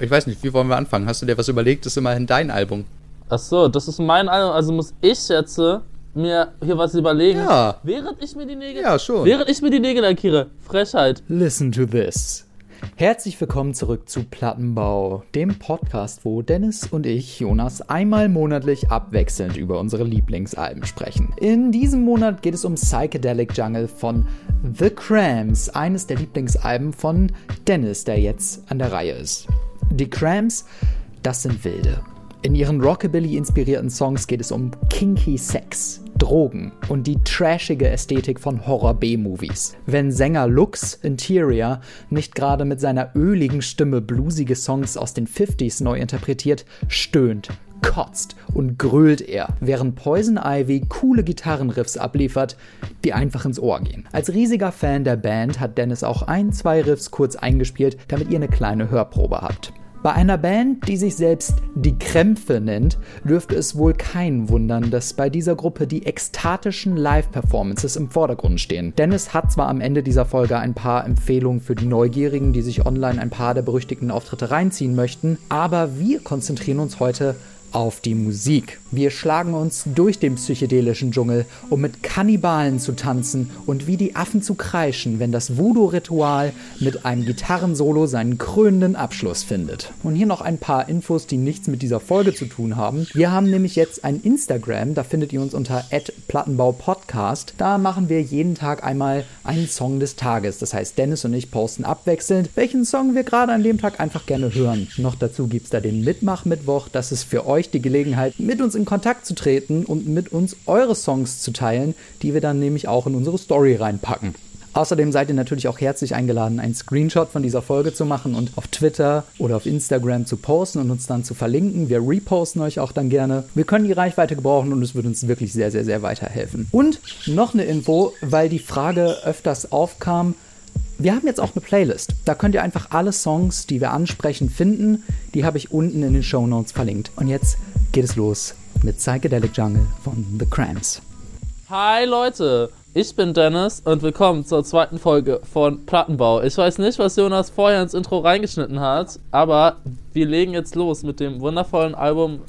Ich weiß nicht, wie wollen wir anfangen? Hast du dir was überlegt? Das ist immerhin dein Album. Ach so, das ist mein Album, also muss ich jetzt äh, mir hier was überlegen. Ja. Während ich mir die Nägel. Ja, schon. Während ich mir die Nägel lackiere. Frechheit. Listen to this. Herzlich willkommen zurück zu Plattenbau, dem Podcast, wo Dennis und ich, Jonas, einmal monatlich abwechselnd über unsere Lieblingsalben sprechen. In diesem Monat geht es um Psychedelic Jungle von The Cramps, eines der Lieblingsalben von Dennis, der jetzt an der Reihe ist. Die Cramps, das sind Wilde. In ihren Rockabilly-inspirierten Songs geht es um kinky Sex, Drogen und die trashige Ästhetik von Horror-B-Movies. Wenn Sänger Lux Interior nicht gerade mit seiner öligen Stimme bluesige Songs aus den 50s neu interpretiert, stöhnt, kotzt und grölt er, während Poison Ivy coole Gitarrenriffs abliefert, die einfach ins Ohr gehen. Als riesiger Fan der Band hat Dennis auch ein, zwei Riffs kurz eingespielt, damit ihr eine kleine Hörprobe habt. Bei einer Band, die sich selbst die Krämpfe nennt, dürfte es wohl keinen wundern, dass bei dieser Gruppe die ekstatischen Live-Performances im Vordergrund stehen. Dennis hat zwar am Ende dieser Folge ein paar Empfehlungen für die Neugierigen, die sich online ein paar der berüchtigten Auftritte reinziehen möchten, aber wir konzentrieren uns heute auf die Musik. Wir schlagen uns durch den psychedelischen Dschungel, um mit Kannibalen zu tanzen und wie die Affen zu kreischen, wenn das Voodoo-Ritual mit einem Gitarrensolo seinen krönenden Abschluss findet. Und hier noch ein paar Infos, die nichts mit dieser Folge zu tun haben. Wir haben nämlich jetzt ein Instagram, da findet ihr uns unter @plattenbaupodcast. Da machen wir jeden Tag einmal einen Song des Tages. Das heißt, Dennis und ich posten abwechselnd, welchen Song wir gerade an dem Tag einfach gerne hören. Noch dazu gibt es da den Mitmach-Mittwoch. Das ist für euch die Gelegenheit, mit uns in Kontakt zu treten und mit uns eure Songs zu teilen, die wir dann nämlich auch in unsere Story reinpacken. Außerdem seid ihr natürlich auch herzlich eingeladen, einen Screenshot von dieser Folge zu machen und auf Twitter oder auf Instagram zu posten und uns dann zu verlinken. Wir reposten euch auch dann gerne. Wir können die Reichweite gebrauchen und es würde uns wirklich sehr, sehr, sehr weiterhelfen. Und noch eine Info, weil die Frage öfters aufkam, wir haben jetzt auch eine Playlist. Da könnt ihr einfach alle Songs, die wir ansprechen, finden. Die habe ich unten in den Show Notes verlinkt. Und jetzt geht es los mit Psychedelic Jungle von The Cramps. Hi Leute, ich bin Dennis und willkommen zur zweiten Folge von Plattenbau. Ich weiß nicht, was Jonas vorher ins Intro reingeschnitten hat, aber wir legen jetzt los mit dem wundervollen Album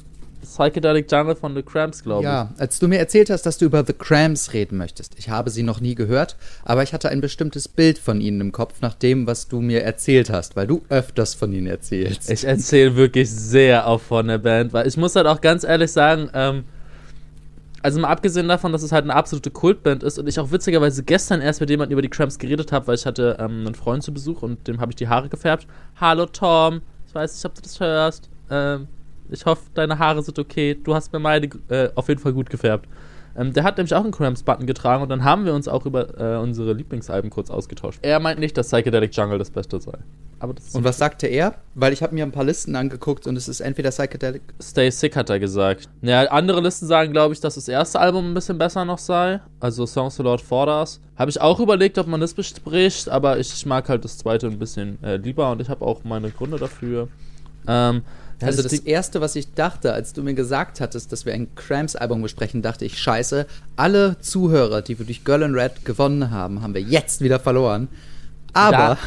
Psychedelic Jungle von The Cramps, glaube ich. Ja, als du mir erzählt hast, dass du über The Cramps reden möchtest. Ich habe sie noch nie gehört, aber ich hatte ein bestimmtes Bild von ihnen im Kopf nach dem, was du mir erzählt hast, weil du öfters von ihnen erzählst. Ich erzähle wirklich sehr auch von der Band, weil ich muss halt auch ganz ehrlich sagen, ähm, also mal abgesehen davon, dass es halt eine absolute Kultband ist und ich auch witzigerweise gestern erst mit jemandem über die Cramps geredet habe, weil ich hatte ähm, einen Freund zu Besuch und dem habe ich die Haare gefärbt. Hallo Tom, ich weiß nicht, ob du das hörst. Ähm, ich hoffe, deine Haare sind okay. Du hast mir meine äh, auf jeden Fall gut gefärbt. Ähm, der hat nämlich auch einen Cramps-Button getragen und dann haben wir uns auch über äh, unsere Lieblingsalben kurz ausgetauscht. Er meint nicht, dass Psychedelic Jungle das Beste sei. Aber das und was sagte er? Weil ich habe mir ein paar Listen angeguckt und es ist entweder Psychedelic. Stay Sick hat er gesagt. Ja, andere Listen sagen, glaube ich, dass das erste Album ein bisschen besser noch sei. Also Songs for Lord Forders. Habe ich auch überlegt, ob man das bespricht, aber ich mag halt das zweite ein bisschen äh, lieber und ich habe auch meine Gründe dafür. Ähm, ja, also das, das erste, was ich dachte, als du mir gesagt hattest, dass wir ein Cramps-Album besprechen, dachte ich, scheiße, alle Zuhörer, die wir durch Girl and Red gewonnen haben, haben wir jetzt wieder verloren. Aber, Da-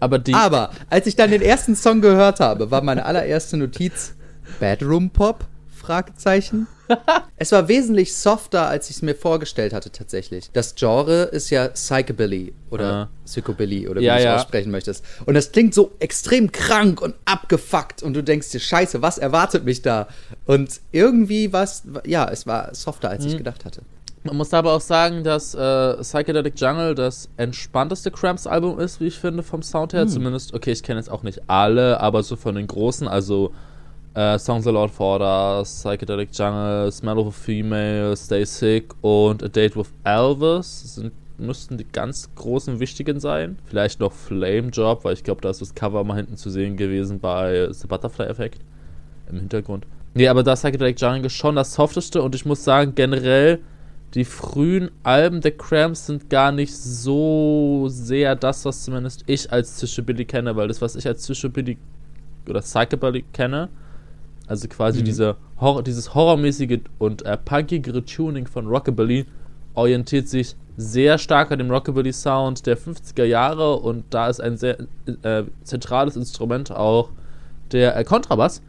aber die. aber, als ich dann den ersten Song gehört habe, war meine allererste Notiz Bedroom Pop? Fragezeichen. es war wesentlich softer, als ich es mir vorgestellt hatte tatsächlich. Das Genre ist ja Psychobilly oder Ja. Psychobilly oder wie Ja, du es ja. aussprechen möchtest. Und das klingt so extrem krank und abgefuckt und du denkst dir, scheiße, was erwartet mich da? Und irgendwie war es, ja, es war softer, als Mhm. ich gedacht hatte. Man muss aber auch sagen, dass äh, Psychedelic Jungle das entspannteste Cramps-Album ist, wie ich finde, vom Sound her. Zumindest, okay, ich kenne jetzt auch nicht alle, aber so von den großen, also äh, Songs a Lord for Us, Psychedelic Jungle, Smell of a Female, Stay Sick und A Date with Elvis sind, müssten die ganz großen wichtigen sein. Vielleicht noch Flame Job, weil ich glaube, da ist das Cover mal hinten zu sehen gewesen bei The Butterfly Effect im Hintergrund. Nee, aber da ist Psychedelic Jungle schon das softeste und ich muss sagen, generell die frühen Alben der Cramps sind gar nicht so sehr das, was zumindest ich als Psychobilly kenne, weil das, was ich als Psychobilly oder Psychobilly kenne, also quasi Mhm. diese Horror, dieses horrormäßige und äh, punkigere Tuning von Rockabilly orientiert sich sehr stark an dem Rockabilly-Sound der 50er Jahre und da ist ein sehr äh, zentrales Instrument auch der äh, Kontrabass,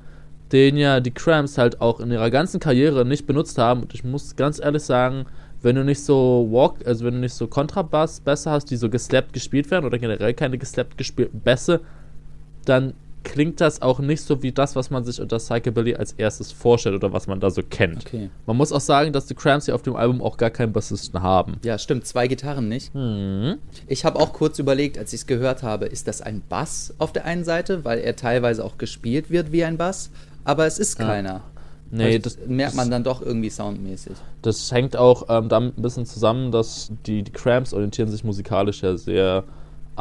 den ja die Cramps halt auch in ihrer ganzen Karriere nicht benutzt haben. Und ich muss ganz ehrlich sagen, wenn du nicht so Walk, also wenn du nicht so Kontrabass besser hast, die so geslappt gespielt werden oder generell keine geslappt gespielten Bässe, dann klingt das auch nicht so wie das, was man sich unter Psychobilly als erstes vorstellt oder was man da so kennt. Okay. Man muss auch sagen, dass die Cramps hier auf dem Album auch gar keinen Bassisten haben. Ja, stimmt, zwei Gitarren nicht. Mhm. Ich habe auch kurz überlegt, als ich es gehört habe, ist das ein Bass auf der einen Seite, weil er teilweise auch gespielt wird wie ein Bass, aber es ist keiner. Nee, das, das, merkt man dann doch irgendwie soundmäßig. das hängt auch ähm, damit ein bisschen zusammen, dass die, die Cramps orientieren sich musikalisch ja sehr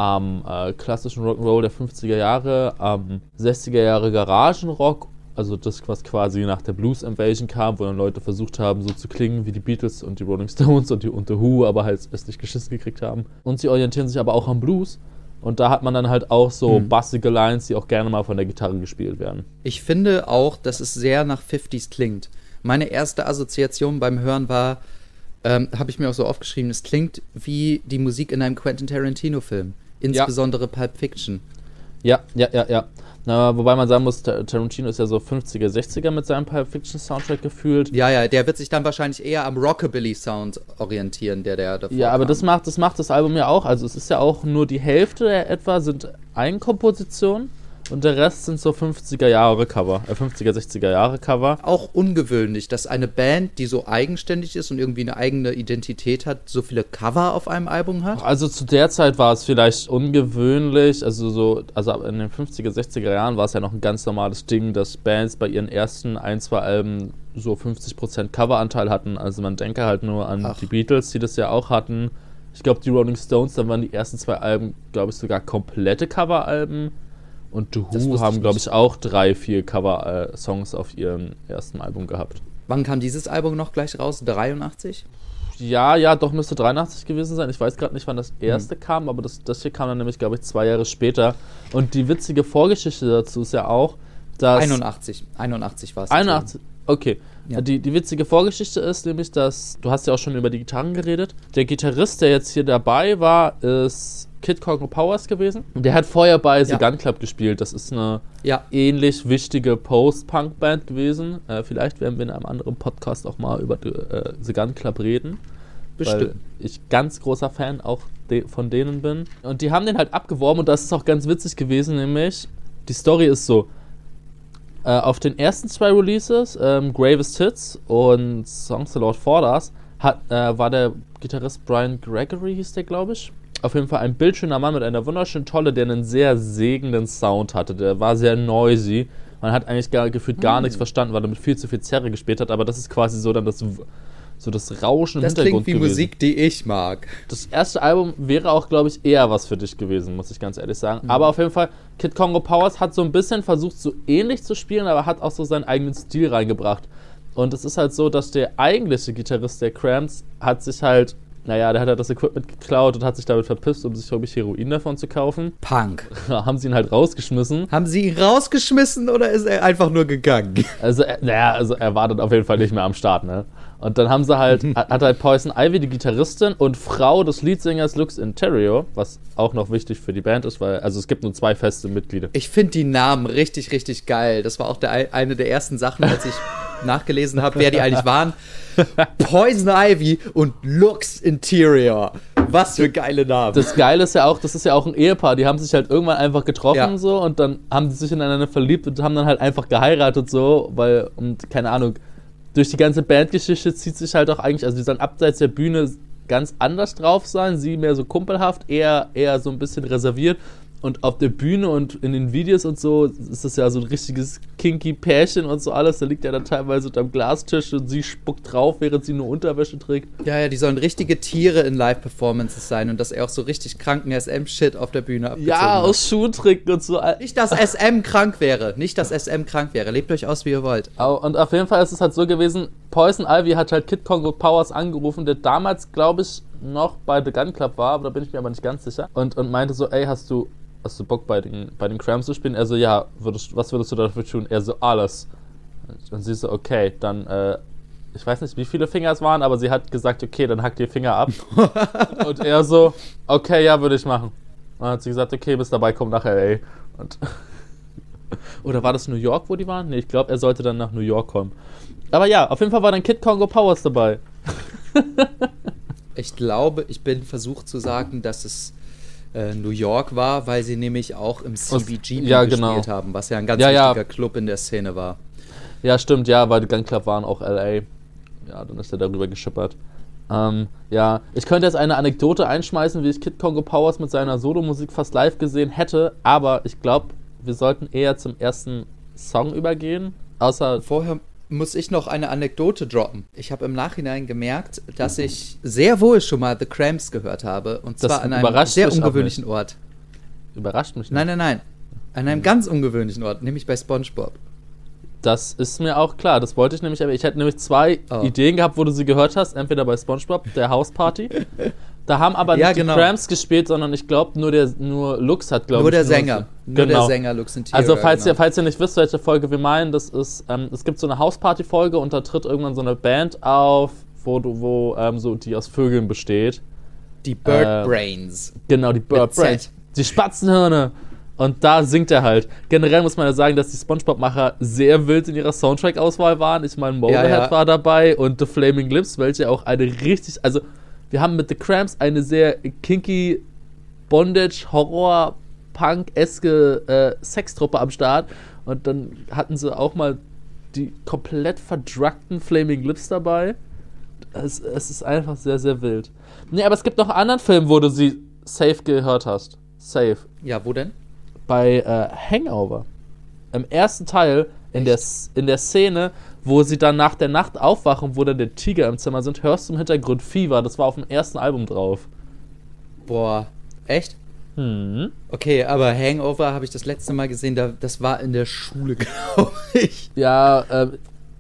am äh, klassischen Rock'n'Roll der 50er Jahre, am 60er Jahre Garagenrock, also das, was quasi nach der Blues Invasion kam, wo dann Leute versucht haben, so zu klingen wie die Beatles und die Rolling Stones und die und The Who, aber halt es nicht geschissen gekriegt haben. Und sie orientieren sich aber auch am Blues. Und da hat man dann halt auch so Hm. bassige Lines, die auch gerne mal von der Gitarre gespielt werden. Ich finde auch, dass es sehr nach 50s klingt. Meine erste Assoziation beim Hören war, ähm, habe ich mir auch so aufgeschrieben, es klingt wie die Musik in einem Quentin Tarantino-Film. Insbesondere Pulp Fiction. Ja, ja, ja, ja. Na, wobei man sagen muss, Tar- Tarantino ist ja so 50er, 60er mit seinem Pulp Fiction Soundtrack gefühlt. Ja, ja, der wird sich dann wahrscheinlich eher am Rockabilly-Sound orientieren, der der davor Ja, aber kam. das macht, das macht das Album ja auch. Also es ist ja auch nur die Hälfte der etwa sind Eigenkompositionen und der Rest sind so 50er Jahre Cover, äh 50er, 60er Jahre Cover. auch ungewöhnlich, dass eine Band, die so eigenständig ist und irgendwie eine eigene Identität hat, so viele Cover auf einem Album hat. Also zu der Zeit war es vielleicht ungewöhnlich, also so, also in den 50er, 60er Jahren war es ja noch ein ganz normales Ding, dass Bands bei ihren ersten ein, zwei Alben so 50% Coveranteil hatten. Also man denke halt nur an Ach. die Beatles, die das ja auch hatten. Ich glaube, die Rolling Stones, dann waren die ersten zwei Alben, glaube ich, sogar komplette Coveralben. Und The Who haben, glaube ich, auch drei, vier Cover-Songs auf ihrem ersten Album gehabt. Wann kam dieses Album noch gleich raus? 83? Ja, ja, doch müsste 83 gewesen sein. Ich weiß gerade nicht, wann das Hm. erste kam, aber das, das hier kam dann nämlich, glaube ich, zwei Jahre später. Und die witzige Vorgeschichte dazu ist ja auch, dass. 81. 81 war es. 81. Okay. Ja. Die, die witzige Vorgeschichte ist nämlich, dass. Du hast ja auch schon über die Gitarren geredet. Der Gitarrist, der jetzt hier dabei war, ist Kid Congo Powers gewesen. Der hat vorher bei The Ja. Gun Club gespielt. Das ist eine Ja, ähnlich wichtige Post-Punk-Band gewesen. Äh, vielleicht werden wir in einem anderen Podcast auch mal über äh, The Gun Club reden. Weil bestimmt. ich ganz großer Fan auch de von denen bin. Und die haben den halt abgeworben und das ist auch ganz witzig gewesen, nämlich die Story ist so. Äh, auf den ersten zwei Releases, ähm, Gravest Hits und Songs the Lord Forders, hat, äh, war der Gitarrist Brian Gregory, hieß der, glaube ich. Auf jeden Fall ein bildschöner Mann mit einer wunderschönen Tolle, der einen sehr segenden Sound hatte. Der war sehr noisy. Man hat eigentlich gar, gefühlt gar nichts verstanden, weil er mit viel zu viel Zerre gespielt hat, aber das ist quasi so dann das, so das Rauschen im Das Hintergrund klingt wie gewesen. Musik, die ich mag. Das erste Album wäre auch, glaube ich, eher was für dich gewesen, muss ich ganz ehrlich sagen. Mhm. Aber auf jeden Fall, Kid Congo Powers hat so ein bisschen versucht, so ähnlich zu spielen, aber hat auch so seinen eigenen Stil reingebracht. Und es ist halt so, dass der eigentliche Gitarrist der Cramps hat sich halt, naja, der hat halt das Equipment geklaut und hat sich damit verpisst, um sich, glaube ich, Heroin davon zu kaufen. Punk. Haben sie ihn halt rausgeschmissen. Haben sie ihn rausgeschmissen oder ist er einfach nur gegangen? Also, er, naja, also er war dann auf jeden Fall nicht mehr am Start, ne? Und dann haben sie halt, hat halt Poison Ivy, die Gitarristin und Frau des Leadsängers Lux Interior, was auch noch wichtig für die Band ist, weil, also es gibt nur zwei feste Mitglieder. Ich finde die Namen richtig, richtig geil. Das war auch der, eine der ersten Sachen, als ich nachgelesen habe, wer die eigentlich waren. Poison Ivy und Lux Interior. Was für geile Namen. Das Geile ist ja auch, das ist ja auch ein Ehepaar, die haben sich halt irgendwann einfach getroffen Ja. so und dann haben sie sich ineinander verliebt und haben dann halt einfach geheiratet so, weil, und keine Ahnung, durch die ganze Bandgeschichte zieht sich halt auch eigentlich, also die sollen abseits der Bühne ganz anders drauf sein, sie mehr so kumpelhaft, eher, eher so ein bisschen reserviert. Und auf der Bühne und in den Videos und so ist das ja so ein richtiges kinky Pärchen und so alles. Da liegt er dann teilweise unterm Glastisch und sie spuckt drauf, während sie nur Unterwäsche trägt. ja, ja, die sollen richtige Tiere in Live-Performances sein und dass er auch so richtig kranken SM-Shit auf der Bühne abgezogen Ja, hat. aus Schuhen trinken und so. Nicht, dass SM krank wäre. Nicht, dass SM krank wäre. Lebt euch aus, wie ihr wollt. Und auf jeden Fall ist es halt so gewesen, Poison Ivy hat halt Kid Congo Powers angerufen, der damals, glaube ich, noch bei The Gun Club war, aber da bin ich mir aber nicht ganz sicher. Und, und meinte so, ey, hast du, hast du Bock bei den, bei den Cramps zu spielen? Er so, ja, würdest, was würdest du dafür tun? Er so, alles. Und sie so, okay, dann, äh, ich weiß nicht, wie viele Finger es waren, aber sie hat gesagt, okay, dann hack dir Finger ab. und er so, okay, ja, würde ich machen. Und dann hat sie gesagt, okay, bis dabei, komm nach L.A. Und Oder war das New York, wo die waren? Nee, ich glaube, er sollte dann nach New York kommen. Aber ja, auf jeden Fall war dann Kid Congo Powers dabei. Ich glaube, ich bin versucht zu sagen, dass es äh, New York war, weil sie nämlich auch im CBGB ja, gespielt genau. haben, was ja ein ganz Ja, ja. wichtiger Club in der Szene war. Ja, stimmt, ja, weil die Gun Club waren auch LA. Ja, dann ist er darüber geschippert. Ähm, ja, ich könnte jetzt eine Anekdote einschmeißen, wie ich Kid Congo Powers mit seiner Solomusik fast live gesehen hätte, aber ich glaube, wir sollten eher zum ersten Song übergehen. Außer, Vorher muss ich noch eine Anekdote droppen. Ich habe im Nachhinein gemerkt, dass ich sehr wohl schon mal The Cramps gehört habe. Und Das zwar an einem sehr ungewöhnlichen Ort. überrascht mich nicht. Nein, nein, nein. An einem ganz ungewöhnlichen Ort, nämlich bei SpongeBob. Das ist mir auch klar. Das wollte ich nämlich, aber ich hätte nämlich zwei Oh. Ideen gehabt, wo du sie gehört hast. Entweder bei SpongeBob, der Hausparty. Da haben aber Ja, nicht genau. die Cramps gespielt, sondern ich glaube, nur, der- nur Lux hat, glaube Nur ich. der Sänger. Nur der Genau. Sänger Lux in Also, falls, genau. ihr, falls ihr nicht wisst, welche Folge wir meinen, das ist, ähm, es gibt so eine Hausparty-Folge und da tritt irgendwann so eine Band auf, wo, du, wo ähm, so die aus Vögeln besteht. Die Bird äh, Brains. Genau, die Bird Mit Z. Brains. Die Spatzenhirne. Und da singt er halt. Generell muss man ja sagen, dass die Spongebob-Macher sehr wild in ihrer Soundtrack-Auswahl waren. Ich meine, Motorhead Ja, ja. war dabei und The Flaming Lips, welche auch eine richtig, also wir haben mit The Cramps eine sehr kinky Bondage, Horror, Punk-eske äh, Sextruppe am Start. Und dann hatten sie auch mal die komplett verdruckten Flaming Lips dabei. Es, es ist einfach sehr, sehr wild. Nee, aber es gibt noch einen anderen Film, wo du sie safe gehört hast. Safe. Ja, wo denn? Bei äh, Hangover. Im ersten Teil, in der, in der Szene, wo sie dann nach der Nacht aufwachen, wo dann der Tiger im Zimmer sind, hörst du im Hintergrund Fever. Das war auf dem ersten Album drauf. Boah, echt? Hm. Okay, aber Hangover habe ich das letzte Mal gesehen, da, das war in der Schule, glaube ich. Ja, äh,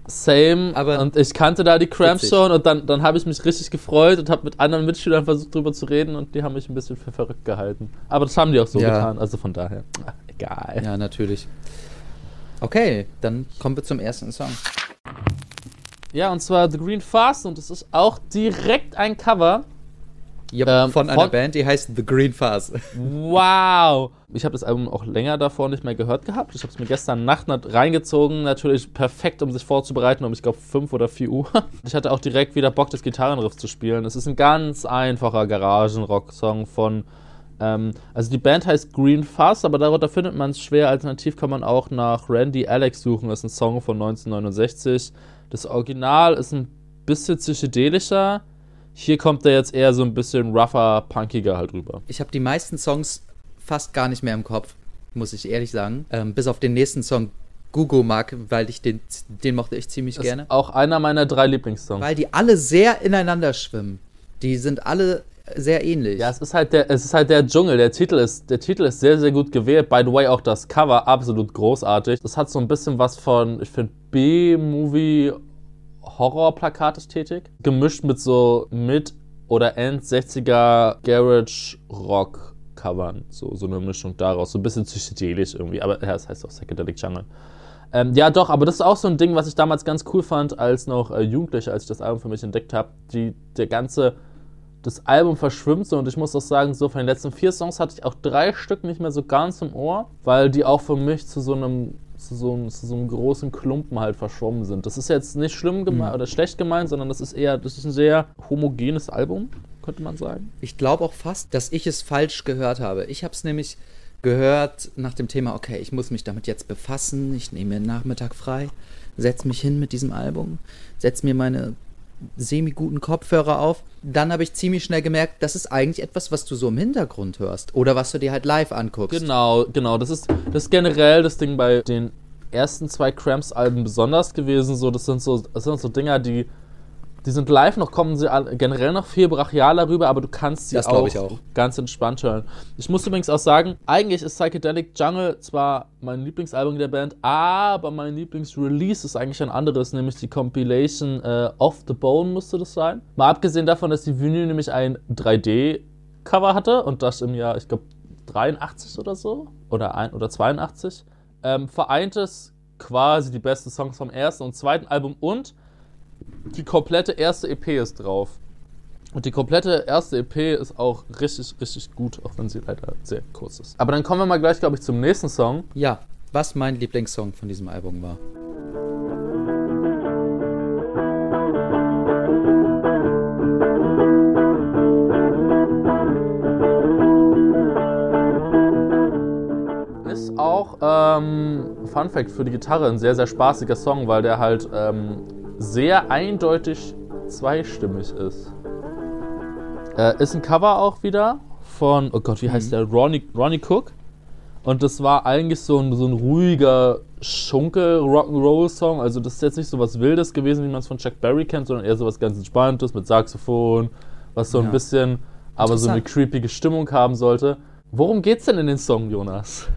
same. Aber und ich kannte da die Cramps schon und dann, dann habe ich mich richtig gefreut und habe mit anderen Mitschülern versucht drüber zu reden und die haben mich ein bisschen für verrückt gehalten. Aber das haben die auch so Ja. getan, also von daher. ah, Egal. Ja, natürlich. Okay, dann kommen wir zum ersten Song. Ja, und zwar The Green Fast und es ist auch direkt ein Cover. Ja, Ähm, von einer Band, die heißt The Green Fuzz. Wow! Ich habe das Album auch länger davor nicht mehr gehört gehabt. Ich habe es mir gestern Nacht reingezogen. Natürlich perfekt, um sich vorzubereiten, um ich glaube 5 oder 4 Uhr. Ich hatte auch direkt wieder Bock, das Gitarrenriff zu spielen. Es ist ein ganz einfacher Garagenrock-Song von. Ähm, also die Band heißt Green Fuzz, aber darunter findet man es schwer. Alternativ kann man auch nach Randy Alex suchen. Das ist ein Song von 1969. Das Original ist ein bisschen psychedelischer. Hier kommt er jetzt eher so ein bisschen rougher, punkiger halt rüber. Ich habe die meisten Songs fast gar nicht mehr im Kopf, muss ich ehrlich sagen. Ähm, bis auf den nächsten Song Gugu mag, weil ich den, den mochte ich ziemlich Das gerne. ist auch einer meiner drei Lieblingssongs. Weil die alle sehr ineinander schwimmen. Die sind alle sehr ähnlich. Ja, es ist halt der, es ist halt der Dschungel. Der Titel ist, der Titel ist sehr, sehr gut gewählt. By the way, auch das Cover absolut großartig. Das hat so ein bisschen was von, ich finde, B-Movie Horror-Plakatästhetik. Gemischt mit so Mid- oder End-60er Garage-Rock-Covern. So, so eine Mischung daraus. So ein bisschen psychedelisch irgendwie. Aber ja, das heißt auch Psychedelic Jungle. Ähm, ja, doch, aber das ist auch so ein Ding, was ich damals ganz cool fand, als noch äh, Jugendlicher, als ich das Album für mich entdeckt habe. Der ganze, das Album verschwimmt so und ich muss auch sagen, so von den letzten vier Songs hatte ich auch drei Stück nicht mehr so ganz im Ohr, weil die auch für mich zu so einem, zu so einem, zu so einem großen Klumpen halt verschwommen sind. Das ist jetzt nicht schlimm gemeint oder schlecht gemeint, sondern das ist eher, das ist ein sehr homogenes Album, könnte man sagen. Ich glaube auch fast, dass ich es falsch gehört habe. Ich habe es nämlich gehört nach dem Thema, okay, ich muss mich damit jetzt befassen, ich nehme mir einen Nachmittag frei, setze mich hin mit diesem Album, setze mir meine semi-guten Kopfhörer auf. Dann habe ich ziemlich schnell gemerkt, das ist eigentlich etwas, was du so im Hintergrund hörst oder was du dir halt live anguckst. Genau, genau. Das ist, das ist generell das Ding bei den ersten zwei Cramps-Alben besonders gewesen. So, das sind so, das sind so Dinger, die, die sind live noch, kommen sie generell noch viel brachialer rüber, aber du kannst sie auch, auch. ganz entspannt hören. Ich muss übrigens auch sagen, eigentlich ist Psychedelic Jungle zwar mein Lieblingsalbum der Band, aber mein Lieblingsrelease ist eigentlich ein anderes, nämlich die Compilation äh, Off the Bone müsste das sein. Mal abgesehen davon, dass die Vinyl nämlich ein 3D-Cover hatte und das im Jahr, ich glaube, 83 oder so oder, ein, oder 82, ähm, vereint es quasi die besten Songs vom ersten und zweiten Album und die komplette erste EP ist drauf. Und die komplette erste EP ist auch richtig, richtig gut, auch wenn sie leider sehr kurz ist. Aber dann kommen wir mal gleich, glaube ich, zum nächsten Song. Ja, was mein Lieblingssong von diesem Album war. Ist auch, ähm, Fun Fact für die Gitarre, ein sehr, sehr spaßiger Song, weil der halt ähm, sehr eindeutig zweistimmig ist. Äh, ist ein Cover auch wieder von, oh Gott, wie heißt der? Ronnie, Ronnie Cook. Und das war eigentlich so ein, so ein ruhiger Schunkel-Rock'n'Roll-Song. Also das ist jetzt nicht so was Wildes gewesen, wie man es von Chuck Berry kennt, sondern eher so was ganz Entspanntes mit Saxophon, was so ein Ja. bisschen, aber so eine creepige Stimmung haben sollte. Worum geht's denn in den Song, Jonas?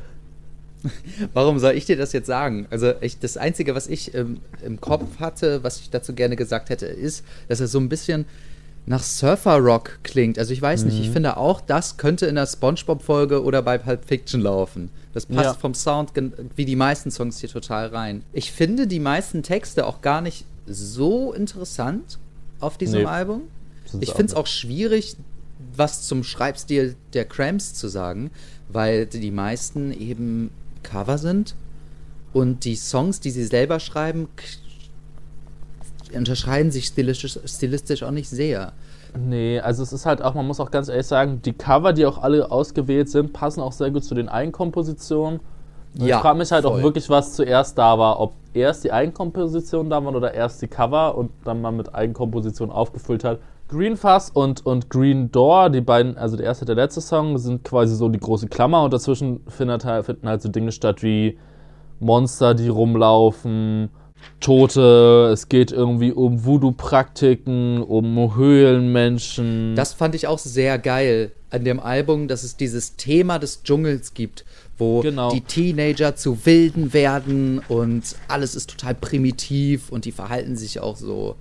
Warum soll ich dir das jetzt sagen? Also ich, das Einzige, was ich ähm, im Kopf hatte, was ich dazu gerne gesagt hätte, ist, dass es so ein bisschen nach Surfer-Rock klingt. Also ich weiß nicht, ich Mhm. finde auch, das könnte in der Spongebob-Folge oder bei Pulp Fiction laufen. Das passt Ja. vom Sound wie die meisten Songs hier total rein. Ich finde die meisten Texte auch gar nicht so interessant auf diesem Nee. Album. Ich finde es auch schwierig, was zum Schreibstil der Cramps zu sagen, weil die meisten eben Cover sind und die Songs, die sie selber schreiben, unterscheiden sich stilistisch, stilistisch auch nicht sehr. Nee, also es ist halt auch, man muss auch ganz ehrlich sagen, die Cover, die auch alle ausgewählt sind, passen auch sehr gut zu den Eigenkompositionen. Und Ja, ich frage mich halt auch voll. wirklich, was zuerst da war, ob erst die Eigenkompositionen da waren oder erst die Cover und dann man mit Eigenkomposition aufgefüllt hat. Green Fuzz und, und Green Door, die beiden, also der erste und der letzte Song, sind quasi so die große Klammer und dazwischen findet halt, finden halt so Dinge statt wie Monster, die rumlaufen, Tote, es geht irgendwie um Voodoo-Praktiken, um Höhlenmenschen. Das fand ich auch sehr geil an dem Album, dass es dieses Thema des Dschungels gibt, wo Genau. die Teenager zu Wilden werden und alles ist total primitiv und die verhalten sich auch so.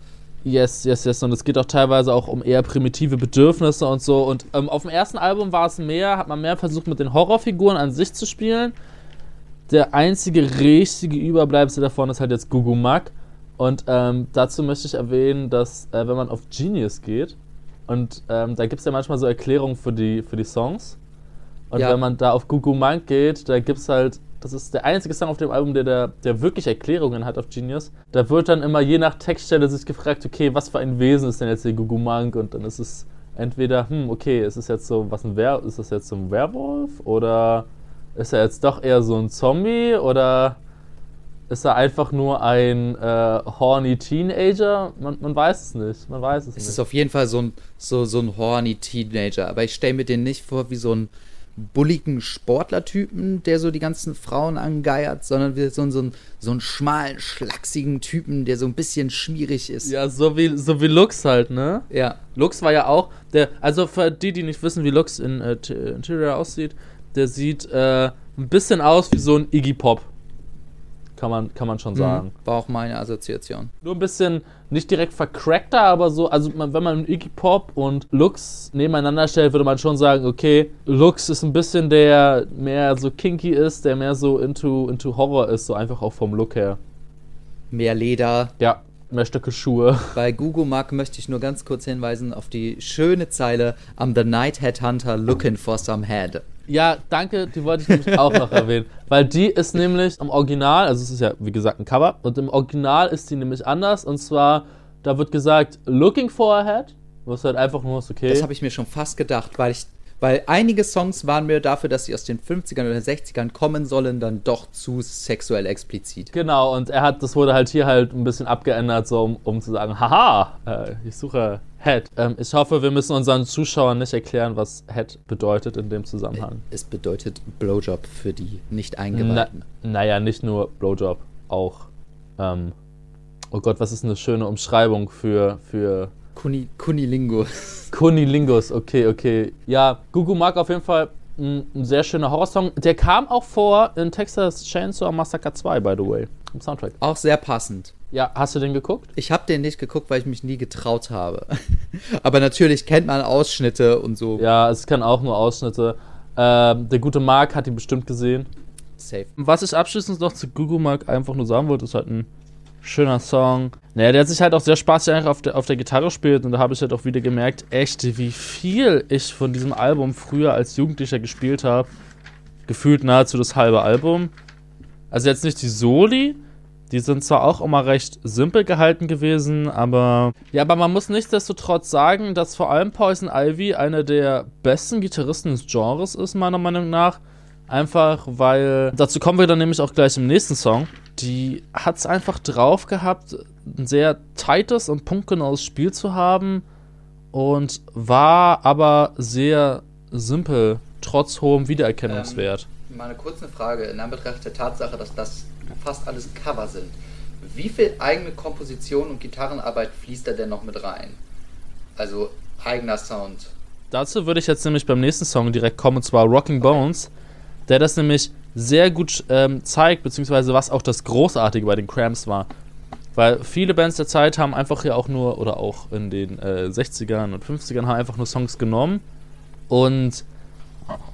Yes, yes, yes. Und es geht auch teilweise auch um eher primitive Bedürfnisse und so. Und ähm, auf dem ersten Album war es mehr, hat man mehr versucht, mit den Horrorfiguren an sich zu spielen. Der einzige richtige Überbleibsel davon ist halt jetzt Gugu Mag. Und ähm, dazu möchte ich erwähnen, dass äh, wenn man auf Genius geht, und ähm, da gibt es ja manchmal so Erklärungen für die, für die Songs. Und Ja. wenn man da auf Gugu Monk geht, da gibt es halt, das ist der einzige Song auf dem Album, der, der, der wirklich Erklärungen hat auf Genius. Da wird dann immer je nach Textstelle sich gefragt, okay, was für ein Wesen ist denn jetzt der Gugu Monk? Und dann ist es entweder, hm, okay, ist es jetzt so, was ein Wer ist das jetzt so ein Werwolf? Oder ist er jetzt doch eher so ein Zombie? Oder ist er einfach nur ein äh, horny Teenager? Man, man weiß es nicht. Man weiß es, Es nicht. ist auf jeden Fall so ein, so, so ein horny Teenager, aber ich stelle mir den nicht vor wie so ein bulligen Sportlertypen, der so die ganzen Frauen angeiert, sondern wie so, ein- so, ein, so einen schmalen, schlachsigen Typen, der so ein bisschen schmierig ist. ja, so wie, so wie Lux halt, ne? ja. Lux war ja auch der, also für die, die nicht wissen, wie Lux in äh, Interior aussieht, der sieht äh, ein bisschen aus wie so ein Iggy Pop. Kann man, kann man schon sagen. Mhm. War auch meine Assoziation. Nur ein bisschen nicht direkt vercrackter, aber so, also man, wenn man Iggy Pop und Lux nebeneinander stellt, würde man schon sagen, okay, Lux ist ein bisschen der mehr so kinky ist, der mehr so into, into Horror ist, so einfach auch vom Look her. Mehr Leder. Ja, mehr Stöcke Schuhe. Bei Google Mark möchte ich nur ganz kurz hinweisen auf die schöne Zeile I'm the Night Headhunter looking for some head. Ja, danke, die wollte ich nämlich auch noch erwähnen. Weil die ist nämlich im Original, also es ist ja wie gesagt ein Cover, und im Original ist die nämlich anders. Und zwar, da wird gesagt, looking for a head, was halt einfach nur ist, okay. Das habe ich mir schon fast gedacht, weil ich weil einige Songs waren mir dafür, dass sie aus den 50ern oder 60ern kommen sollen, dann doch zu sexuell explizit. Genau, und er hat, das wurde halt hier halt ein bisschen abgeändert, so um, um zu sagen, haha, äh, ich suche Head. Ähm, ich hoffe, wir müssen unseren Zuschauern nicht erklären, was Head bedeutet in dem Zusammenhang. Es bedeutet Blowjob für die nicht Na, Eingeweihten. naja, nicht nur Blowjob, auch, ähm, oh Gott, was ist eine schöne Umschreibung für, für Kuni, Kunilingo. Kunilingus, okay, okay. Ja, Gugu mag auf jeden Fall ein, ein sehr schöner Horrorsong. Der kam auch vor in Texas Chainsaw Massacre 2, by the way, im Soundtrack. Auch sehr passend. Ja, hast du den geguckt? Ich habe den nicht geguckt, weil ich mich nie getraut habe. Aber natürlich kennt man Ausschnitte und so. Ja, es kann auch nur Ausschnitte. Ähm, der gute Mark hat ihn bestimmt gesehen. Safe. Was ich abschließend noch zu Gugu Mark einfach nur sagen wollte, ist halt ein schöner Song. Naja, der hat sich halt auch sehr spaßig auf der, auf der Gitarre gespielt und da habe ich halt auch wieder gemerkt, echt, wie viel ich von diesem Album früher als Jugendlicher gespielt habe. Gefühlt nahezu das halbe Album. Also jetzt nicht die Soli, die sind zwar auch immer recht simpel gehalten gewesen, aber. Ja, aber man muss nichtsdestotrotz sagen, dass vor allem Poison Ivy einer der besten Gitarristen des Genres ist, meiner Meinung nach. Einfach weil. Dazu kommen wir dann nämlich auch gleich im nächsten Song. Die hat es einfach drauf gehabt, ein sehr tightes und punktgenaues Spiel zu haben. Und war aber sehr simpel, trotz hohem Wiedererkennungswert. Ähm, mal eine kurze Frage. In Anbetracht der Tatsache, dass das fast alles Cover sind. Wie viel eigene Komposition und Gitarrenarbeit fließt da denn noch mit rein? Also eigener Sound. Dazu würde ich jetzt nämlich beim nächsten Song direkt kommen, und zwar Rocking Bones, der das nämlich sehr gut ähm, zeigt, beziehungsweise was auch das Großartige bei den Cramps war. Weil viele Bands der Zeit haben einfach ja auch nur, oder auch in den äh, 60ern und 50ern, haben einfach nur Songs genommen und,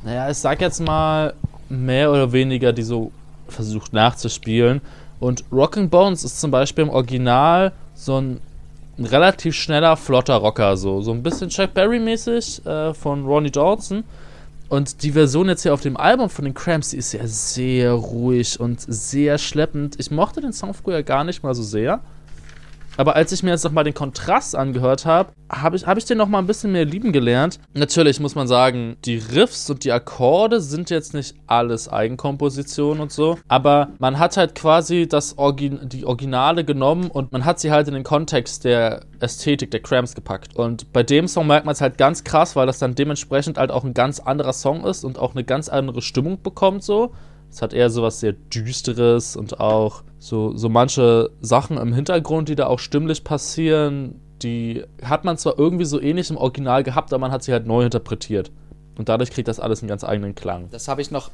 naja, ich sag jetzt mal, mehr oder weniger die so versucht nachzuspielen. Und Rocking Bones ist zum Beispiel im Original so ein, relativ schneller, flotter Rocker, so, so ein bisschen Chuck Berry-mäßig äh, von Ronnie Johnson. Und die Version jetzt hier auf dem Album von den Cramps, die ist ja sehr ruhig und sehr schleppend. Ich mochte den Song früher gar nicht mal so sehr. Aber als ich mir jetzt nochmal den Kontrast angehört habe, habe ich, hab ich den nochmal ein bisschen mehr lieben gelernt. Natürlich muss man sagen, die Riffs und die Akkorde sind jetzt nicht alles Eigenkomposition und so. Aber man hat halt quasi das Orgi die Originale genommen und man hat sie halt in den Kontext der Ästhetik der Cramps gepackt. Und bei dem Song merkt man es halt ganz krass, weil das dann dementsprechend halt auch ein ganz anderer Song ist und auch eine ganz andere Stimmung bekommt so. Es hat eher so was sehr Düsteres und auch so, so manche Sachen im Hintergrund, die da auch stimmlich passieren, die hat man zwar irgendwie so ähnlich im Original gehabt, aber man hat sie halt neu interpretiert. Und dadurch kriegt das alles einen ganz eigenen Klang. Das habe ich noch.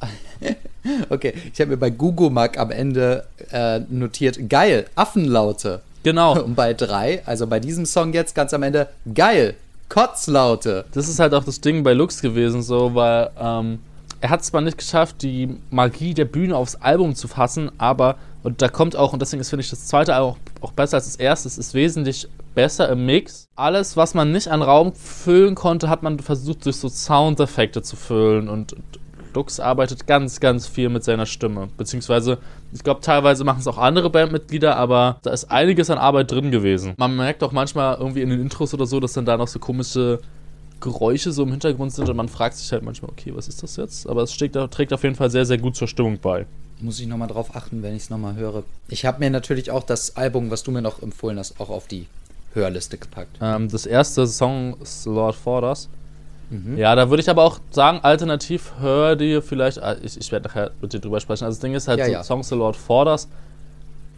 okay, ich habe mir bei Google Mag am Ende äh, notiert: geil, Affenlaute. Genau. Und bei drei, also bei diesem Song jetzt ganz am Ende: geil, Kotzlaute. Das ist halt auch das Ding bei Lux gewesen, so, weil ähm, er hat es zwar nicht geschafft, die Magie der Bühne aufs Album zu fassen, aber, und da kommt auch, und deswegen ist, finde ich, das zweite auch, auch besser als das erste, es ist wesentlich besser im Mix. Alles, was man nicht an Raum füllen konnte, hat man versucht, durch so Soundeffekte zu füllen und Dux arbeitet ganz, ganz viel mit seiner Stimme. Beziehungsweise, ich glaube, teilweise machen es auch andere Bandmitglieder, aber da ist einiges an Arbeit drin gewesen. Man merkt auch manchmal irgendwie in den Intros oder so, dass dann da noch so komische Geräusche so im Hintergrund sind und man fragt sich halt manchmal, okay, was ist das jetzt? Aber es steht, trägt auf jeden Fall sehr, sehr gut zur Stimmung bei. Muss ich nochmal drauf achten, wenn ich es nochmal höre. Ich habe mir natürlich auch das Album, was du mir noch empfohlen hast, auch auf die Hörliste gepackt. Ähm, das erste Song ist Lord Forders. Mhm. Ja, da würde ich aber auch sagen, alternativ hör dir vielleicht, ah, ich, ich werde nachher mit dir drüber sprechen. Also das Ding ist halt, ja, so ja. Songs The Lord Forders,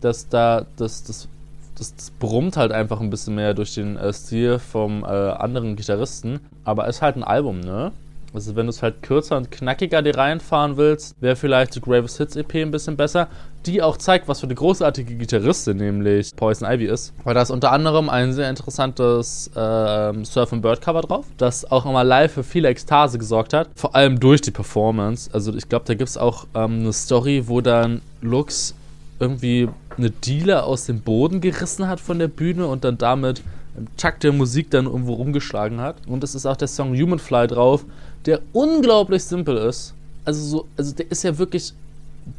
dass da, das, das das, das, brummt halt einfach ein bisschen mehr durch den äh, Stil vom äh, anderen Gitarristen. Aber ist halt ein Album, ne? Also wenn du es halt kürzer und knackiger dir reinfahren willst, wäre vielleicht die Graves Hits EP ein bisschen besser, die auch zeigt, was für eine großartige Gitarristin nämlich Poison Ivy ist. Weil da ist unter anderem ein sehr interessantes äh, Surf and Bird Cover drauf, das auch immer live für viele Ekstase gesorgt hat, vor allem durch die Performance. Also ich glaube, da gibt es auch ähm, eine Story, wo dann Lux irgendwie eine Dealer aus dem Boden gerissen hat von der Bühne und dann damit im Takt der Musik dann irgendwo rumgeschlagen hat. Und es ist auch der Song Human Fly drauf, der unglaublich simpel ist. Also so, also der ist ja wirklich,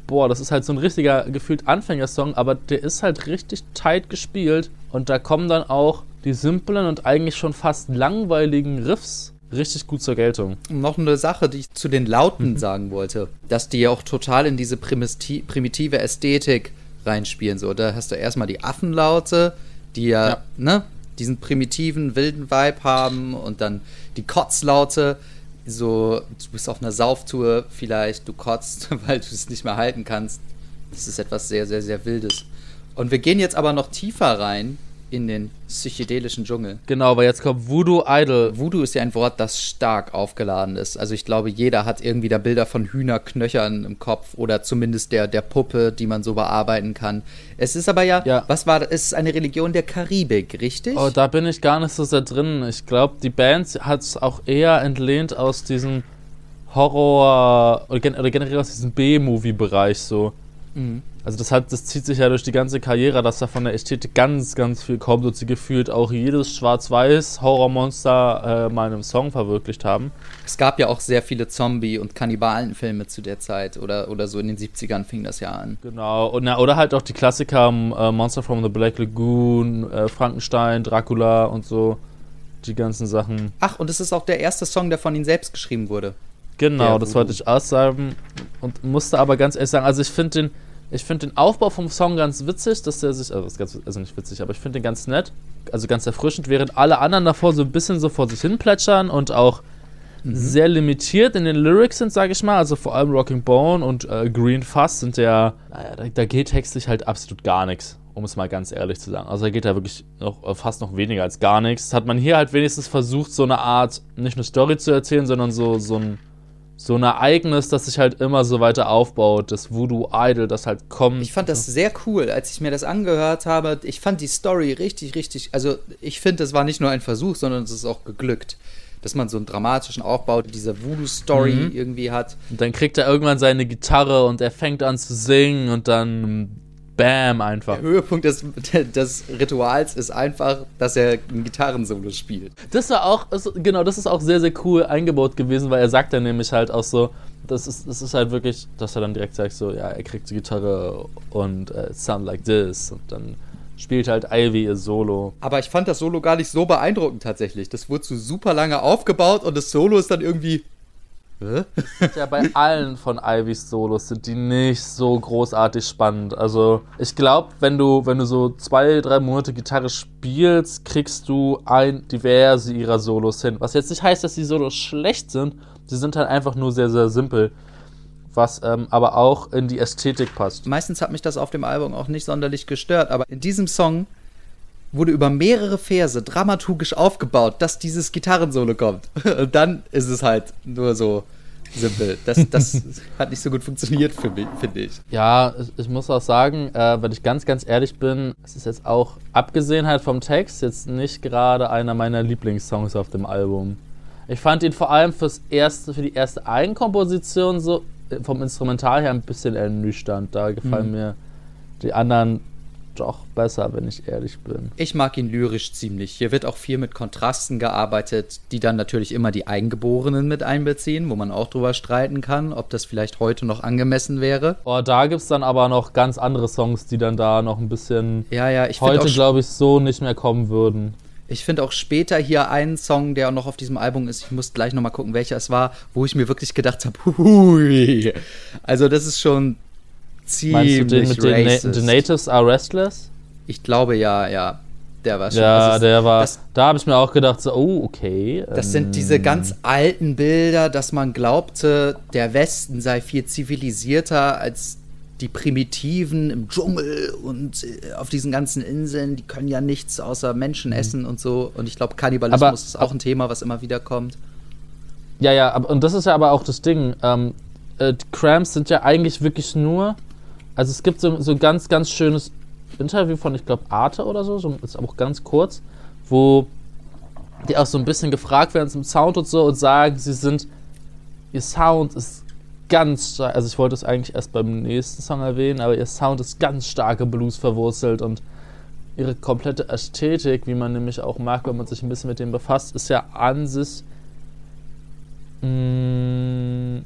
boah, das ist halt so ein richtiger gefühlt Anfängersong, aber der ist halt richtig tight gespielt und da kommen dann auch die simplen und eigentlich schon fast langweiligen Riffs richtig gut zur Geltung. Noch eine Sache, die ich zu den Lauten mhm. sagen wollte, dass die ja auch total in diese primitive Ästhetik reinspielen. So, da hast du erstmal die Affenlaute, die ja, ja, ne, diesen primitiven, wilden Vibe haben und dann die Kotzlaute. So, du bist auf einer Sauftour vielleicht, du kotzt, weil du es nicht mehr halten kannst. Das ist etwas sehr, sehr, sehr Wildes. Und wir gehen jetzt aber noch tiefer rein in den psychedelischen Dschungel. Genau, weil jetzt kommt Voodoo Idol. Voodoo ist ja ein Wort, das stark aufgeladen ist. Also ich glaube, jeder hat irgendwie da Bilder von Hühnerknöchern im Kopf oder zumindest der, der Puppe, die man so bearbeiten kann. Es ist aber ja, ja. was war, es ist eine Religion der Karibik, richtig? Oh, da bin ich gar nicht so sehr drin. Ich glaube, die Band hat es auch eher entlehnt aus diesem Horror oder generell aus diesem B-Movie-Bereich so. Mhm. Also das hat, das zieht sich ja durch die ganze Karriere, dass da von der Ästhetik ganz, ganz viel kommt und sie gefühlt auch jedes schwarz-weiß Horrormonster äh, mal in einem Song verwirklicht haben. Es gab ja auch sehr viele Zombie- und Kannibalenfilme zu der Zeit oder, oder so in den 70ern fing das ja an. Genau, und, na, oder halt auch die Klassiker äh, Monster from the Black Lagoon, äh, Frankenstein, Dracula und so. Die ganzen Sachen. Ach, und es ist auch der erste Song, der von ihnen selbst geschrieben wurde. Genau, Der das wollte ich aussagen und musste aber ganz ehrlich sagen, also ich finde den, ich finde den Aufbau vom Song ganz witzig, dass der sich, also, ist ganz, also nicht witzig, aber ich finde den ganz nett, also ganz erfrischend, während alle anderen davor so ein bisschen so vor sich hin plätschern und auch sehr limitiert in den Lyrics sind, sage ich mal. Also vor allem Rocking Bone und äh, Green Fuss sind ja, naja, da, da geht textlich halt absolut gar nichts, um es mal ganz ehrlich zu sagen. Also da geht da wirklich noch, äh, fast noch weniger als gar nichts. Hat man hier halt wenigstens versucht, so eine Art, nicht eine Story zu erzählen, sondern so, so ein so ein Ereignis, das sich halt immer so weiter aufbaut, das Voodoo Idol, das halt kommt. Ich fand das sehr cool, als ich mir das angehört habe. Ich fand die Story richtig, richtig. Also, ich finde, es war nicht nur ein Versuch, sondern es ist auch geglückt. Dass man so einen dramatischen Aufbau dieser Voodoo-Story Mhm. irgendwie hat. Und dann kriegt er irgendwann seine Gitarre und er fängt an zu singen und dann Bam einfach. Der Höhepunkt des, des Rituals ist einfach, dass er ein Gitarrensolo spielt. Das war auch, genau, das ist auch sehr, sehr cool eingebaut gewesen, weil er sagt dann nämlich halt auch so, das ist, das ist halt wirklich, dass er dann direkt sagt so, ja, er kriegt die Gitarre und äh, sound like this und dann spielt halt Ivy ihr Solo. Aber ich fand das Solo gar nicht so beeindruckend tatsächlich. Das wurde so super lange aufgebaut und das Solo ist dann irgendwie. Ja, bei allen von Ivys Solos sind die nicht so großartig spannend. Also, ich glaube, wenn du, wenn du so zwei, drei Monate Gitarre spielst, kriegst du ein diverse ihrer Solos hin. Was jetzt nicht heißt, dass die Solos schlecht sind, sie sind halt einfach nur sehr, sehr simpel. Was ähm, aber auch in die Ästhetik passt. Meistens hat mich das auf dem Album auch nicht sonderlich gestört, aber in diesem Song wurde über mehrere Verse dramaturgisch aufgebaut, dass dieses Gitarrensolo kommt. Und dann ist es halt nur so simpel. Das, das hat nicht so gut funktioniert für mich, finde ich. Ja, ich, muss auch sagen, äh, wenn ich ganz, ganz ehrlich bin, es ist jetzt auch, abgesehen halt vom Text, jetzt nicht gerade einer meiner Lieblingssongs auf dem Album. Ich fand ihn vor allem fürs erste, für die erste Eigenkomposition so äh, vom Instrumental her ein bisschen ernüchternd. Da gefallen mir die anderen doch besser, wenn ich ehrlich bin. Ich mag ihn lyrisch ziemlich. Hier wird auch viel mit Kontrasten gearbeitet, die dann natürlich immer die Eingeborenen mit einbeziehen, wo man auch drüber streiten kann, ob das vielleicht heute noch angemessen wäre. Oh, da gibt es dann aber noch ganz andere Songs, die dann da noch ein bisschen Ja, ja, ich finde heute, auch, glaube ich, so nicht mehr kommen würden. ich find auch später hier einen Song, der auch noch auf diesem Album ist, ich muss gleich nochmal gucken, welcher es war, wo ich mir wirklich gedacht habe, hui. Also das ist schon Meinst ziemlich du den mit den Na. The Natives Are Restless? Ich glaube ja, ja. Der war schon. Ja, also, der war. Das, da habe ich mir auch gedacht, so, oh, okay. das sind diese ganz alten Bilder, dass man glaubte, der Westen sei viel zivilisierter als die Primitiven im Dschungel und äh, auf diesen ganzen Inseln, die können ja nichts außer Menschen essen und so. Und ich glaube, Kannibalismus Aber- ist auch ein Thema, was immer wieder kommt. Ja, ja, und das ist ja aber auch das Ding. Ähm, äh, Cramps sind ja eigentlich wirklich nur. Also es gibt so, so ein ganz, ganz schönes Interview von, ich glaube, Arte oder so, so, ist auch ganz kurz, wo die auch so ein bisschen gefragt werden zum Sound und so und sagen, sie sind, ihr Sound ist ganz also ich wollte es eigentlich erst beim nächsten Song erwähnen, aber ihr Sound ist ganz stark im Blues verwurzelt und ihre komplette Ästhetik, wie man nämlich auch mag, wenn man sich ein bisschen mit dem befasst, ist ja an sich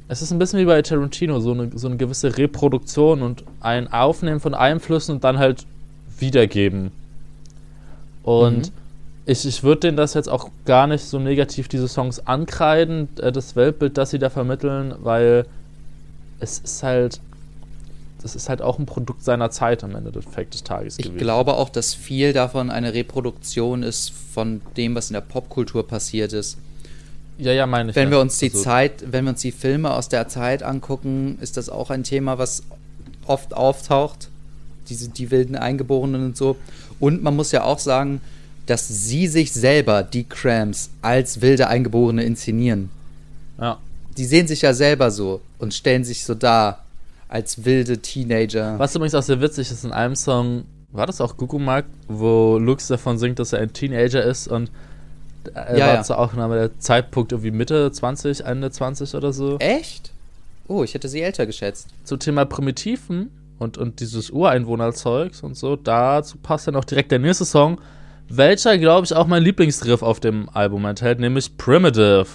Es ist ein bisschen wie bei Tarantino, so eine, so eine gewisse Reproduktion und ein Aufnehmen von Einflüssen und dann halt wiedergeben. Und Mhm. ich, ich würde denen das jetzt auch gar nicht so negativ, diese Songs ankreiden, äh, das Weltbild, das sie da vermitteln, weil es ist halt, das ist halt auch ein Produkt seiner Zeit am Ende des Tages Ich glaube auch, dass viel davon eine Reproduktion ist von dem, was in der Popkultur passiert ist. Ja, ja, meine ich. Wenn ja. wir uns die Also- Zeit, wenn wir uns die Filme aus der Zeit angucken, ist das auch ein Thema, was oft auftaucht. Diese, die wilden Eingeborenen und so. Und man muss ja auch sagen, dass sie sich selber, die Cramps, als wilde Eingeborene inszenieren. Ja. Die sehen sich ja selber so und stellen sich so dar als wilde Teenager. Was übrigens auch sehr witzig ist, in einem Song, war das auch Gugumak, wo Lux davon singt, dass er ein Teenager ist und er Ja, war ja. zur Aufnahme der Zeitpunkt irgendwie Mitte 20, Ende 20 oder so. Echt? Oh, ich hätte sie älter geschätzt. Zum Thema Primitiven und, und dieses Ureinwohnerzeugs und so, dazu passt dann auch direkt der nächste Song, welcher, glaube ich, auch mein Lieblingsriff auf dem Album enthält, nämlich Primitive.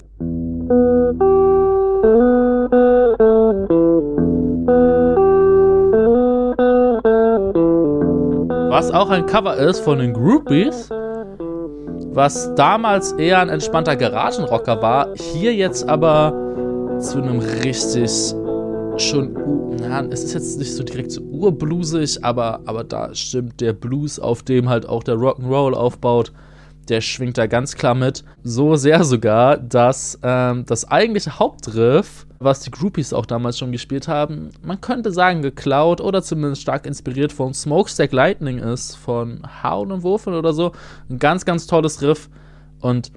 Was auch ein Cover ist von den Groupies, was damals eher ein entspannter Garagenrocker war, hier jetzt aber zu einem richtig schon, na, es ist jetzt nicht so direkt so urbluesig, aber, aber da stimmt der Blues, auf dem halt auch der Rock'n'Roll aufbaut, der schwingt da ganz klar mit. So sehr sogar, dass ähm, das eigentliche Hauptriff, was die Groupies auch damals schon gespielt haben, man könnte sagen geklaut oder zumindest stark inspiriert von Smokestack Lightning ist, von Howl und Wurfeln oder so. Ein ganz, ganz tolles Riff. Und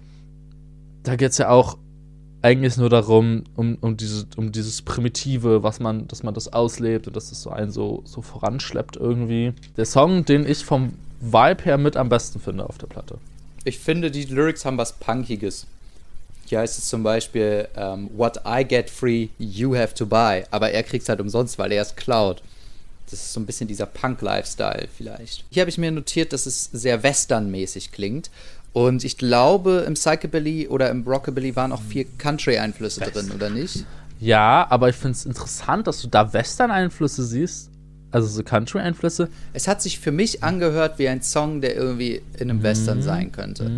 da geht es ja auch eigentlich nur darum, um, um, diese, um dieses Primitive, was man, dass man das auslebt und dass es so einen so, so voranschleppt irgendwie. Der Song, den ich vom Vibe her mit am besten finde auf der Platte. Ich finde, die Lyrics haben was Punkiges. Hier heißt es zum Beispiel, ähm, What I get free, you have to buy. Aber er kriegt es halt umsonst, weil er es klaut. Das ist so ein bisschen dieser Punk-Lifestyle vielleicht. Hier habe ich mir notiert, dass es sehr westernmäßig klingt. Und ich glaube, im Psychobilly oder im Rockabilly waren auch vier Country-Einflüsse drin, oder nicht? Ja, aber ich finde es interessant, dass du da Western-Einflüsse siehst. Also so Country-Einflüsse. Es hat sich für mich angehört wie ein Song, der irgendwie in einem Western mhm. sein könnte.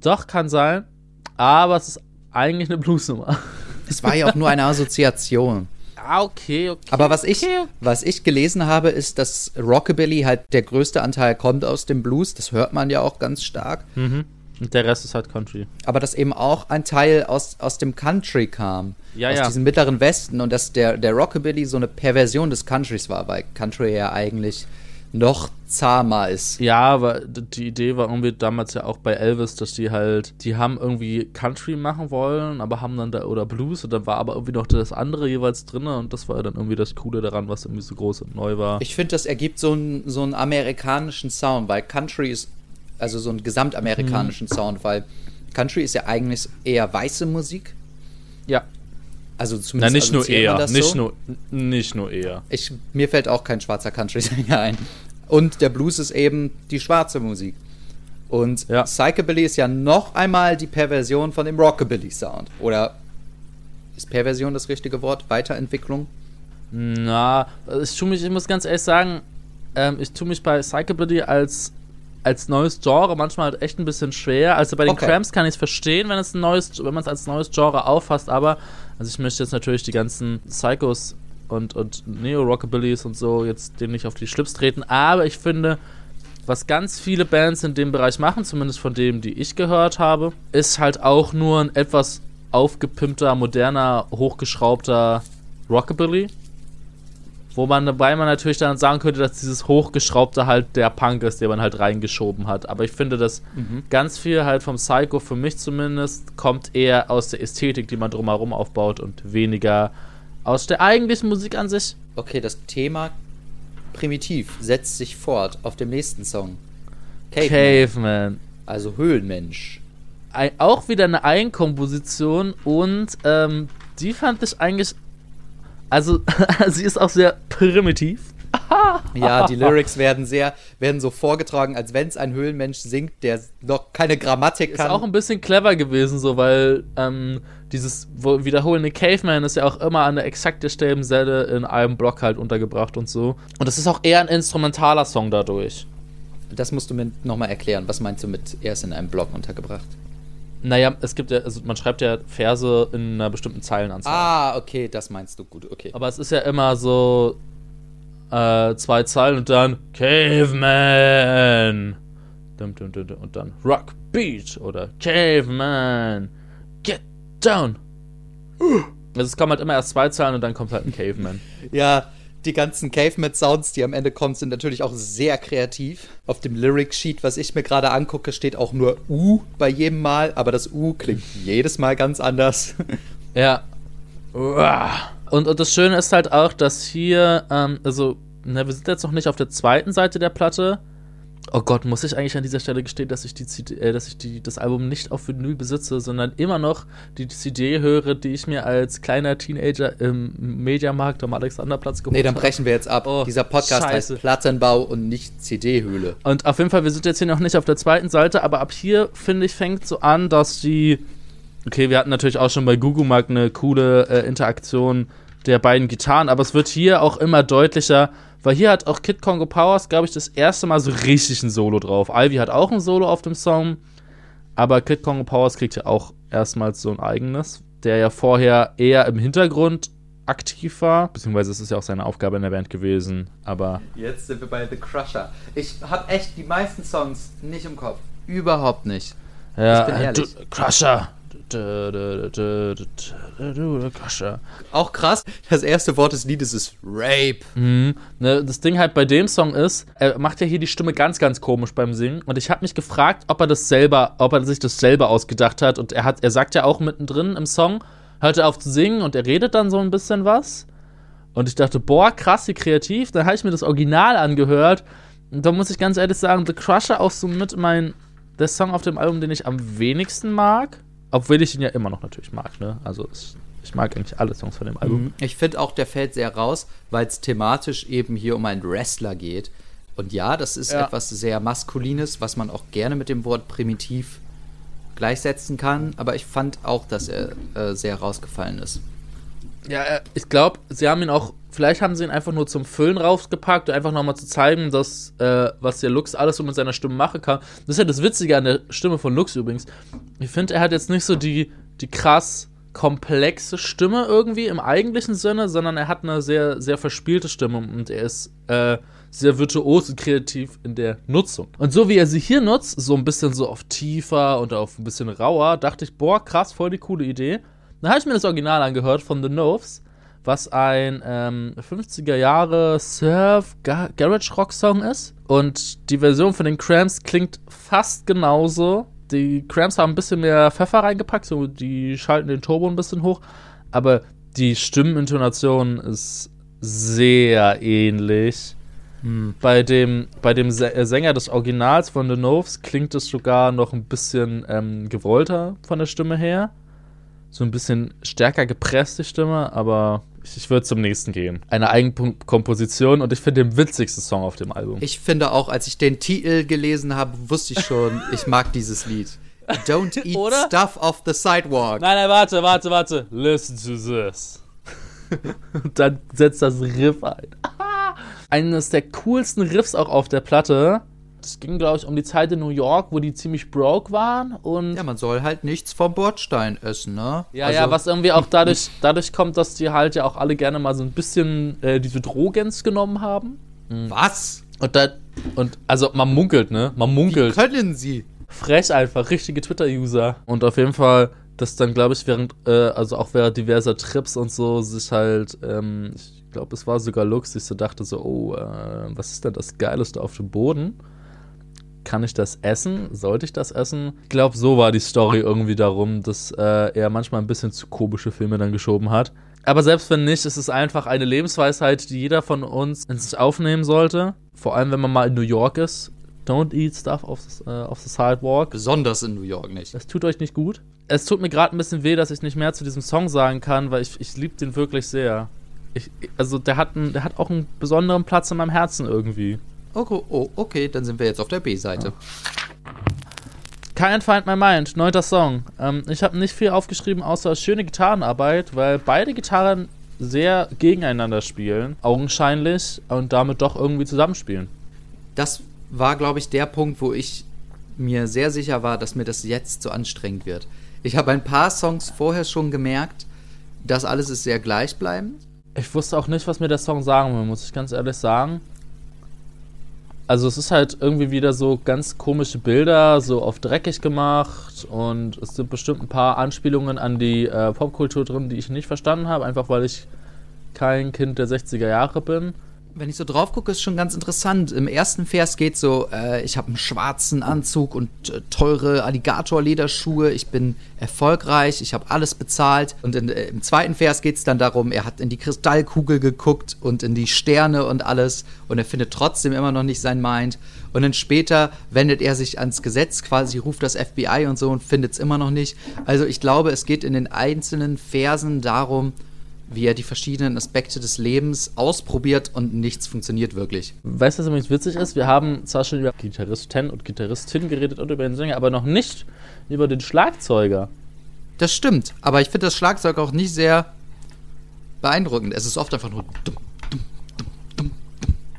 Doch, kann sein. Aber es ist eigentlich eine Bluesnummer. Es war ja auch nur eine Assoziation. Ah, okay, okay. Aber was ich, okay. was ich gelesen habe, ist, dass Rockabilly halt der größte Anteil kommt aus dem Blues. Das hört man ja auch ganz stark. Mhm. Und der Rest ist halt Country. Aber dass eben auch ein Teil aus, aus dem Country kam. Ja, aus ja. diesem mittleren Westen. Und dass der, der Rockabilly so eine Perversion des Countrys war, weil Country ja eigentlich noch zahmer ist. Ja, aber die Idee war irgendwie damals ja auch bei Elvis, dass die halt, die haben irgendwie Country machen wollen, aber haben dann da, oder Blues, und dann war aber irgendwie noch das andere jeweils drin und das war dann irgendwie das Coole daran, was irgendwie so groß und neu war. Ich finde, das ergibt so einen so einen amerikanischen Sound, weil Country ist, also so einen gesamtamerikanischen mhm. Sound, weil Country ist ja eigentlich eher weiße Musik. Ja. Also zumindest Na, nicht nur eher. Nicht, so. nur, nicht nur eher. Ich, mir fällt auch kein schwarzer Country-Sänger ein. Und der Blues ist eben die schwarze Musik. Und ja. Psychobilly ist ja noch einmal die Perversion von dem Rockabilly-Sound. Oder ist Perversion das richtige Wort? Weiterentwicklung? Na, ich tue mich, ich muss ganz ehrlich sagen, ähm, ich tue mich bei Psychobilly als, als neues Genre manchmal halt echt ein bisschen schwer. Also bei den okay. Cramps kann ich es verstehen, wenn es ein neues, wenn man es als neues Genre auffasst, aber also ich möchte jetzt natürlich die ganzen Psychos und, und Neo-Rockabillys und so jetzt dem nicht auf die Schlips treten, aber ich finde, was ganz viele Bands in dem Bereich machen, zumindest von dem, die ich gehört habe, ist halt auch nur ein etwas aufgepimpter, moderner, hochgeschraubter Rockabilly. Wo man dabei man natürlich dann sagen könnte, dass dieses hochgeschraubte halt der Punk ist, den man halt reingeschoben hat. Aber ich finde, dass mhm. ganz viel halt vom Psycho, für mich zumindest, kommt eher aus der Ästhetik, die man drumherum aufbaut und weniger aus der eigentlichen Musik an sich. Okay, das Thema primitiv setzt sich fort auf dem nächsten Song. Caveman. Caveman. Also Höhlenmensch. Ein, auch wieder eine Eigenkomposition und ähm, die fand ich eigentlich. Also, sie ist auch sehr primitiv. ja, die Lyrics werden sehr, werden so vorgetragen, als wenn es ein Höhlenmensch singt, der noch keine Grammatik kann. Ist auch ein bisschen clever gewesen, so, weil ähm, dieses wiederholende Caveman ist ja auch immer an der exakt derselben Stelle in einem Block halt untergebracht und so. Und das ist auch eher ein instrumentaler Song dadurch. Das musst du mir nochmal erklären. Was meinst du mit erst in einem Block untergebracht? Naja, es gibt ja, also man schreibt ja Verse in einer bestimmten Zeilenanzahl. Ah, okay, das meinst du gut, okay. Aber es ist ja immer so äh, zwei Zeilen und dann Caveman. Und dann Rock Beat oder Caveman. Get down. Also es kommen halt immer erst zwei Zahlen und dann kommt halt ein Caveman. ja, die ganzen Caveman-Sounds, die am Ende kommen, sind natürlich auch sehr kreativ. Auf dem Lyric-Sheet, was ich mir gerade angucke, steht auch nur U bei jedem Mal, aber das U klingt jedes Mal ganz anders. ja. Und, und das Schöne ist halt auch, dass hier, ähm, also, na, wir sind jetzt noch nicht auf der zweiten Seite der Platte, Oh Gott, muss ich eigentlich an dieser Stelle gestehen, dass ich, die CD, äh, dass ich die, das Album nicht auf Vinyl besitze, sondern immer noch die CD höre, die ich mir als kleiner Teenager im Mediamarkt am Alexanderplatz geholt habe. Nee, dann brechen wir jetzt ab. Oh, Dieser Podcast scheiße. heißt Plattenbau und nicht CD-Höhle. Und auf jeden Fall, wir sind jetzt hier noch nicht auf der zweiten Seite, aber ab hier, finde ich, fängt so an, dass die. Okay, wir hatten natürlich auch schon bei Google Mark eine coole äh, Interaktion der beiden Gitarren, aber es wird hier auch immer deutlicher, weil hier hat auch Kid Congo Powers, glaube ich, das erste Mal so richtig ein Solo drauf. Ivy hat auch ein Solo auf dem Song, aber Kid Congo Powers kriegt ja auch erstmals so ein eigenes, der ja vorher eher im Hintergrund aktiv war, beziehungsweise es ist ja auch seine Aufgabe in der Band gewesen, aber Jetzt sind wir bei The Crusher. Ich habe echt die meisten Songs nicht im Kopf. Überhaupt nicht. Ja, Ich bin äh, ehrlich. du- Crusher. Auch krass, das erste Wort des Liedes ist Rape. Mhm. Ne, das Ding halt bei dem Song ist, er macht ja hier die Stimme ganz, ganz komisch beim Singen. Und ich habe mich gefragt, ob er das selber, ob er sich das selber ausgedacht hat. Und er hat, er sagt ja auch mittendrin im Song, hört er auf zu singen und er redet dann so ein bisschen was. Und ich dachte, boah, krass, wie kreativ. Dann habe ich mir das Original angehört. Und da muss ich ganz ehrlich sagen, The Crusher auch so mit mein, der Song auf dem Album, den ich am wenigsten mag. Obwohl ich ihn ja immer noch natürlich mag, ne? Also es, ich mag eigentlich alle Songs von dem Album. Ich finde auch, der fällt sehr raus, weil es thematisch eben hier um einen Wrestler geht. Und ja, das ist Ja. etwas sehr Maskulines, was man auch gerne mit dem Wort primitiv gleichsetzen kann. Aber ich fand auch, dass er äh, sehr rausgefallen ist. Ja, äh, ich glaube, sie haben ihn auch, vielleicht haben sie ihn einfach nur zum Füllen rausgepackt, einfach nochmal zu zeigen, dass, äh, was der Lux alles so mit seiner Stimme machen kann. Das ist ja das Witzige an der Stimme von Lux übrigens. Ich finde, er hat jetzt nicht so die, die krass komplexe Stimme irgendwie im eigentlichen Sinne, sondern er hat eine sehr, sehr verspielte Stimme und er ist äh, sehr virtuos und kreativ in der Nutzung. Und so wie er sie hier nutzt, so ein bisschen so auf tiefer und auf ein bisschen rauer, dachte ich, boah, krass, voll die coole Idee. Dann habe ich mir das Original angehört von The Noves, was ein ähm, 50er Jahre Surf Ga Garage Rock Song ist. Und die Version von den Cramps klingt fast genauso. Die Cramps haben ein bisschen mehr Pfeffer reingepackt, so die schalten den Turbo ein bisschen hoch, aber die Stimmenintonation ist sehr ähnlich. Bei dem, bei dem äh, Sänger des Originals von The Noves klingt es sogar noch ein bisschen ähm, gewollter von der Stimme her. So ein bisschen stärker gepresst, die Stimme, aber ich, ich würde zum nächsten gehen. Eine Eigenkomposition und ich finde den witzigsten Song auf dem Album. Ich finde auch, als ich den Titel gelesen habe, wusste ich schon, ich mag dieses Lied. Don't eat Oder? stuff off the sidewalk. Nein, nein, warte, warte, warte. Listen to this. Und dann setzt das Riff ein. Eines der coolsten Riffs auch auf der Platte. Das ging, glaube ich, um die Zeit in New York, wo die ziemlich broke waren. Und Ja, man soll halt nichts vom Bordstein essen, ne? Ja, Also, ja, was irgendwie auch dadurch, dadurch kommt, dass die halt ja auch alle gerne mal so ein bisschen äh, diese Drogens genommen haben. Was? Und da, und also man munkelt, ne? Man Wie munkelt. können sie? Frech einfach, richtige Twitter-User. Und auf jeden Fall, das dann, glaube ich, während, äh, also auch während diverser Trips und so, sich halt, ähm, ich glaube, es war sogar Lux, sich so dachte so, oh, äh, was ist denn das Geileste auf dem Boden? Kann ich das essen? Sollte ich das essen? Ich glaube, so war die Story irgendwie darum, dass äh, er manchmal ein bisschen zu komische Filme dann geschoben hat. Aber selbst wenn nicht, ist es einfach eine Lebensweisheit, die jeder von uns in sich aufnehmen sollte. Vor allem, wenn man mal in New York ist. Don't eat stuff off the, äh, off the sidewalk. Besonders in New York nicht. Das tut euch nicht gut. Es tut mir gerade ein bisschen weh, dass ich nicht mehr zu diesem Song sagen kann, weil ich, ich liebe den wirklich sehr. Ich, also der hat, einen, der hat auch einen besonderen Platz in meinem Herzen irgendwie. Okay, oh, okay, dann sind wir jetzt auf der B-Seite. Kein Find My Mind, neunter Song. Ähm, ich habe nicht viel aufgeschrieben, außer schöne Gitarrenarbeit, weil beide Gitarren sehr gegeneinander spielen, augenscheinlich, und damit doch irgendwie zusammenspielen. Das war, glaube ich, der Punkt, wo ich mir sehr sicher war, dass mir das jetzt zu anstrengend wird. Ich habe ein paar Songs vorher schon gemerkt, das alles ist sehr gleichbleibend. Ich wusste auch nicht, was mir der Song sagen will, muss ich ganz ehrlich sagen. Also es ist halt irgendwie wieder so ganz komische Bilder, so auf dreckig gemacht und es sind bestimmt ein paar Anspielungen an die äh, Popkultur drin, die ich nicht verstanden habe, einfach weil ich kein Kind der 60er Jahre bin. Wenn ich so drauf gucke, ist schon ganz interessant. Im ersten Vers geht so, äh, ich habe einen schwarzen Anzug und äh, teure Alligator-Lederschuhe, ich bin erfolgreich, ich habe alles bezahlt. Und in, äh, im zweiten Vers geht es dann darum, er hat in die Kristallkugel geguckt und in die Sterne und alles und er findet trotzdem immer noch nicht sein Mind. Und dann später wendet er sich ans Gesetz, quasi ruft das FBI und so und findet es immer noch nicht. Also ich glaube, es geht in den einzelnen Versen darum, wie er die verschiedenen Aspekte des Lebens ausprobiert und nichts funktioniert wirklich. Weißt du, was übrigens witzig ist? Wir haben zwar schon über Gitarristen und Gitarristin geredet und über den Sänger, aber noch nicht über den Schlagzeuger. Das stimmt, aber ich finde das Schlagzeug auch nicht sehr beeindruckend. Es ist oft einfach nur dumm, dumm, dumm, dumm,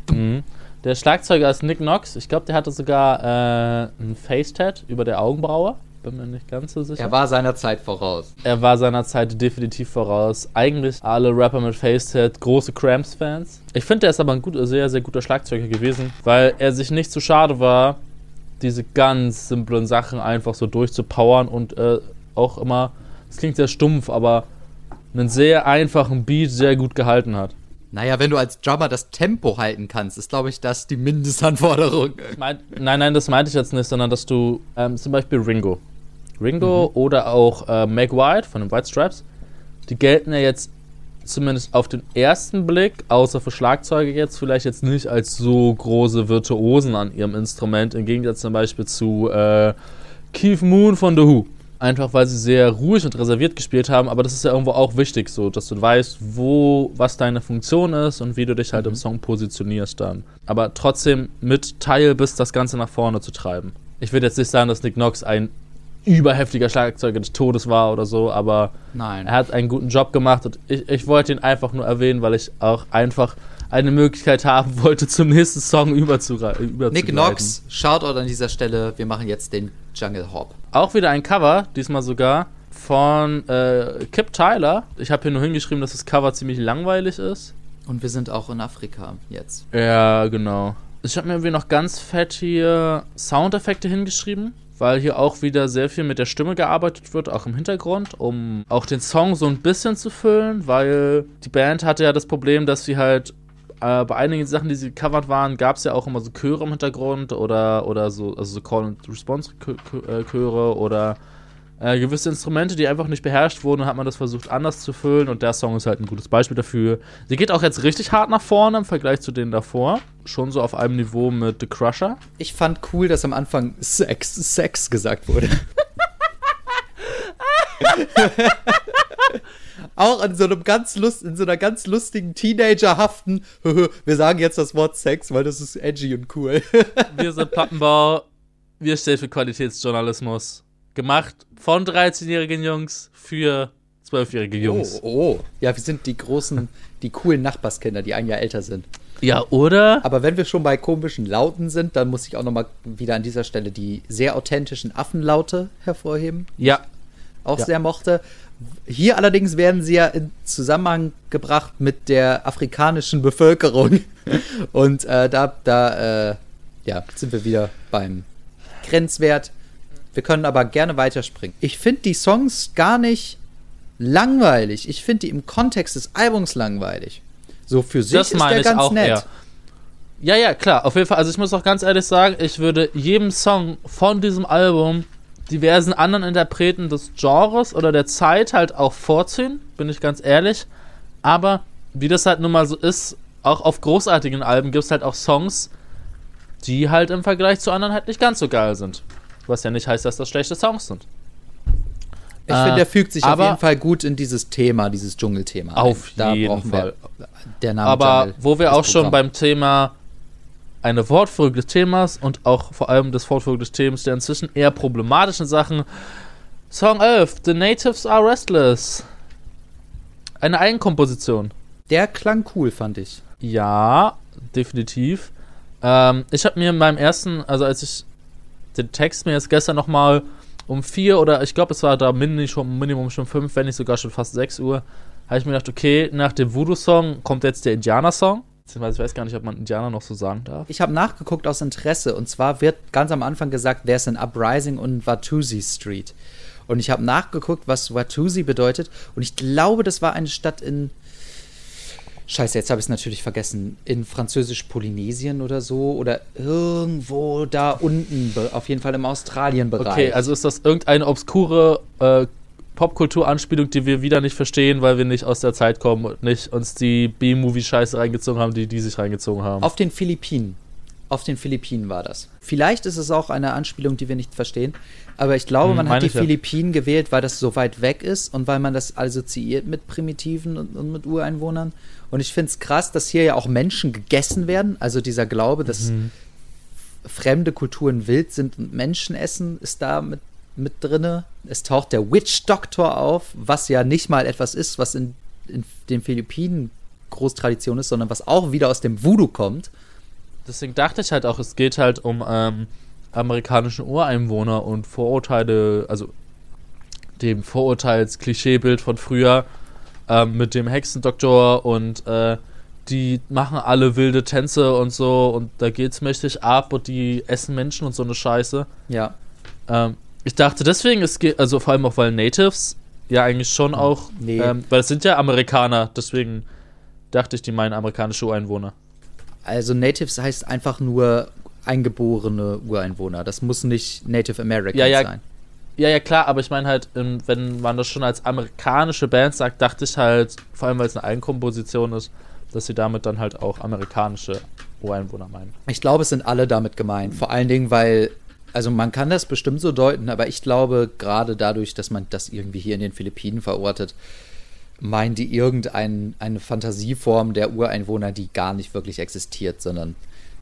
dumm, mhm. Der Schlagzeuger ist Nick Knox. Ich glaube, der hatte sogar äh, ein Face-Tat über der Augenbraue bin mir nicht ganz so sicher. Er war seiner Zeit voraus. Er war seiner Zeit definitiv voraus. Eigentlich alle Rapper mit Facehead, große Cramps-Fans. Ich finde, er ist aber ein gut, sehr, sehr guter Schlagzeuger gewesen, weil er sich nicht zu schade war, diese ganz simplen Sachen einfach so durchzupowern und äh, auch immer, es klingt sehr stumpf, aber einen sehr einfachen Beat sehr gut gehalten hat. Naja, wenn du als Drummer das Tempo halten kannst, ist, glaube ich, das die Mindestanforderung. Mein, nein, nein, das meinte ich jetzt nicht, sondern dass du ähm, zum Beispiel Ringo. Ringo mhm. oder auch äh, Meg White von den White Stripes, die gelten ja jetzt zumindest auf den ersten Blick, außer für Schlagzeuge jetzt, vielleicht jetzt nicht als so große Virtuosen an ihrem Instrument, im Gegensatz zum Beispiel zu äh, Keith Moon von The Who. Einfach weil sie sehr ruhig und reserviert gespielt haben, aber das ist ja irgendwo auch wichtig, so dass du weißt, wo, was deine Funktion ist und wie du dich halt mhm. im Song positionierst dann. Aber trotzdem mit Teil bist, das Ganze nach vorne zu treiben. Ich würde jetzt nicht sagen, dass Nick Knox ein überheftiger Schlagzeuger des Todes war oder so, aber Nein. er hat einen guten Job gemacht und ich, ich wollte ihn einfach nur erwähnen, weil ich auch einfach eine Möglichkeit haben wollte, zum nächsten Song überzugreifen. Nick Knox, Shoutout an dieser Stelle, wir machen jetzt den Jungle Hop. Auch wieder ein Cover, diesmal sogar von äh, Kip Tyler. Ich habe hier nur hingeschrieben, dass das Cover ziemlich langweilig ist. Und wir sind auch in Afrika jetzt. Ja, genau. Ich habe mir irgendwie noch ganz fett hier Soundeffekte hingeschrieben weil hier auch wieder sehr viel mit der Stimme gearbeitet wird, auch im Hintergrund, um auch den Song so ein bisschen zu füllen, weil die Band hatte ja das Problem, dass sie halt äh, bei einigen Sachen, die sie covered waren, gab es ja auch immer so Chöre im Hintergrund oder, oder so, also so Call-and-Response-Chöre oder äh, gewisse Instrumente, die einfach nicht beherrscht wurden, hat man das versucht anders zu füllen und der Song ist halt ein gutes Beispiel dafür. Sie geht auch jetzt richtig hart nach vorne im Vergleich zu denen davor. Schon so auf einem Niveau mit The Crusher. Ich fand cool, dass am Anfang Sex, Sex gesagt wurde. auch in so einem ganz lust, in so einer ganz lustigen Teenagerhaften. wir sagen jetzt das Wort Sex, weil das ist edgy und cool. wir sind Plattenbau. Wir stehen für Qualitätsjournalismus gemacht von 13-jährigen Jungs für 12-jährige Jungs. Oh, oh. Ja, wir sind die großen, die coolen Nachbarskinder, die ein Jahr älter sind. Ja, oder? Aber wenn wir schon bei komischen Lauten sind, dann muss ich auch noch mal wieder an dieser Stelle die sehr authentischen Affenlaute hervorheben. Ja. Auch ja. sehr mochte. Hier allerdings werden sie ja in Zusammenhang gebracht mit der afrikanischen Bevölkerung. Und äh, da, da äh, ja, sind wir wieder beim Grenzwert. Wir können aber gerne weiterspringen. Ich finde die Songs gar nicht langweilig. Ich finde die im Kontext des Albums langweilig. So für sich das ist der ganz nett. Eher. Ja, ja, klar, auf jeden Fall. Also ich muss auch ganz ehrlich sagen, ich würde jedem Song von diesem Album diversen anderen Interpreten des Genres oder der Zeit halt auch vorziehen, bin ich ganz ehrlich. Aber wie das halt nun mal so ist, auch auf großartigen Alben gibt es halt auch Songs, die halt im Vergleich zu anderen halt nicht ganz so geil sind. Was ja nicht heißt, dass das schlechte Songs sind. Ich äh, finde, der fügt sich auf jeden Fall gut in dieses Thema, dieses Dschungelthema. Auf ein. jeden Fall. der Name Aber Jungle, wo wir auch schon beim Thema eine Wortfolge des Themas und auch vor allem des Wortfolge des Themas der inzwischen eher problematischen Sachen. Song 11, The Natives Are Restless. Eine Eigenkomposition. Der klang cool, fand ich. Ja, definitiv. Ähm, ich habe mir in meinem ersten, also als ich den Text mir jetzt gestern nochmal um vier oder ich glaube, es war da Minimum, schon fünf, wenn nicht sogar schon fast sechs Uhr, habe ich mir gedacht, okay, nach dem Voodoo-Song kommt jetzt der Indianer-Song. Ich weiß gar nicht, ob man Indianer noch so sagen darf. Ich habe nachgeguckt aus Interesse und zwar wird ganz am Anfang gesagt, there's an uprising on Watusi Street. Und ich habe nachgeguckt, was Watusi bedeutet und ich glaube, das war eine Stadt in Scheiße, jetzt habe ich es natürlich vergessen. In Französisch-Polynesien oder so oder irgendwo da unten, auf jeden Fall im Australien-Bereich. Okay, also ist das irgendeine obskure äh, Popkultur-Anspielung, die wir wieder nicht verstehen, weil wir nicht aus der Zeit kommen und nicht uns die B-Movie-Scheiße reingezogen haben, die die sich reingezogen haben. Auf den Philippinen. Auf den Philippinen war das. Vielleicht ist es auch eine Anspielung, die wir nicht verstehen, aber ich glaube, Hm, man hat meine die ja. Philippinen gewählt, weil das so weit weg ist und weil man das assoziiert mit Primitiven und, und mit Ureinwohnern. Und ich finde es krass, dass hier ja auch Menschen gegessen werden. Also dieser Glaube, dass Mhm. fremde Kulturen wild sind und Menschen essen, ist da mit, mit drinne. Es taucht der Witch Doctor auf, was ja nicht mal etwas ist, was in, in den Philippinen Großtradition ist, sondern was auch wieder aus dem Voodoo kommt. Deswegen dachte ich halt auch, es geht halt um ähm, amerikanischen Ureinwohner und Vorurteile, also dem Vorurteils-Klischeebild von früher ähm, mit dem Hexendoktor und äh, die machen alle wilde Tänze und so und da geht's mächtig ab und die essen Menschen und so eine Scheiße. Ja. Ähm, ich dachte deswegen, es geht, also vor allem auch, weil Natives ja eigentlich schon auch, Nee. ähm, weil es sind ja Amerikaner, deswegen dachte ich, die meinen amerikanische Ureinwohner. Also Natives heißt einfach nur eingeborene Ureinwohner. Das muss nicht Native American Ja, ja. sein. Ja, ja, klar, aber ich meine halt, ähm, wenn man das schon als amerikanische Band sagt, dachte ich halt, vor allem weil es eine Eigenkomposition ist, dass sie damit dann halt auch amerikanische Ureinwohner meinen. Ich glaube, es sind alle damit gemeint. Vor allen Dingen, weil, also man kann das bestimmt so deuten, aber ich glaube, gerade dadurch, dass man das irgendwie hier in den Philippinen verortet, meinen die irgendeine eine Fantasieform der Ureinwohner, die gar nicht wirklich existiert, sondern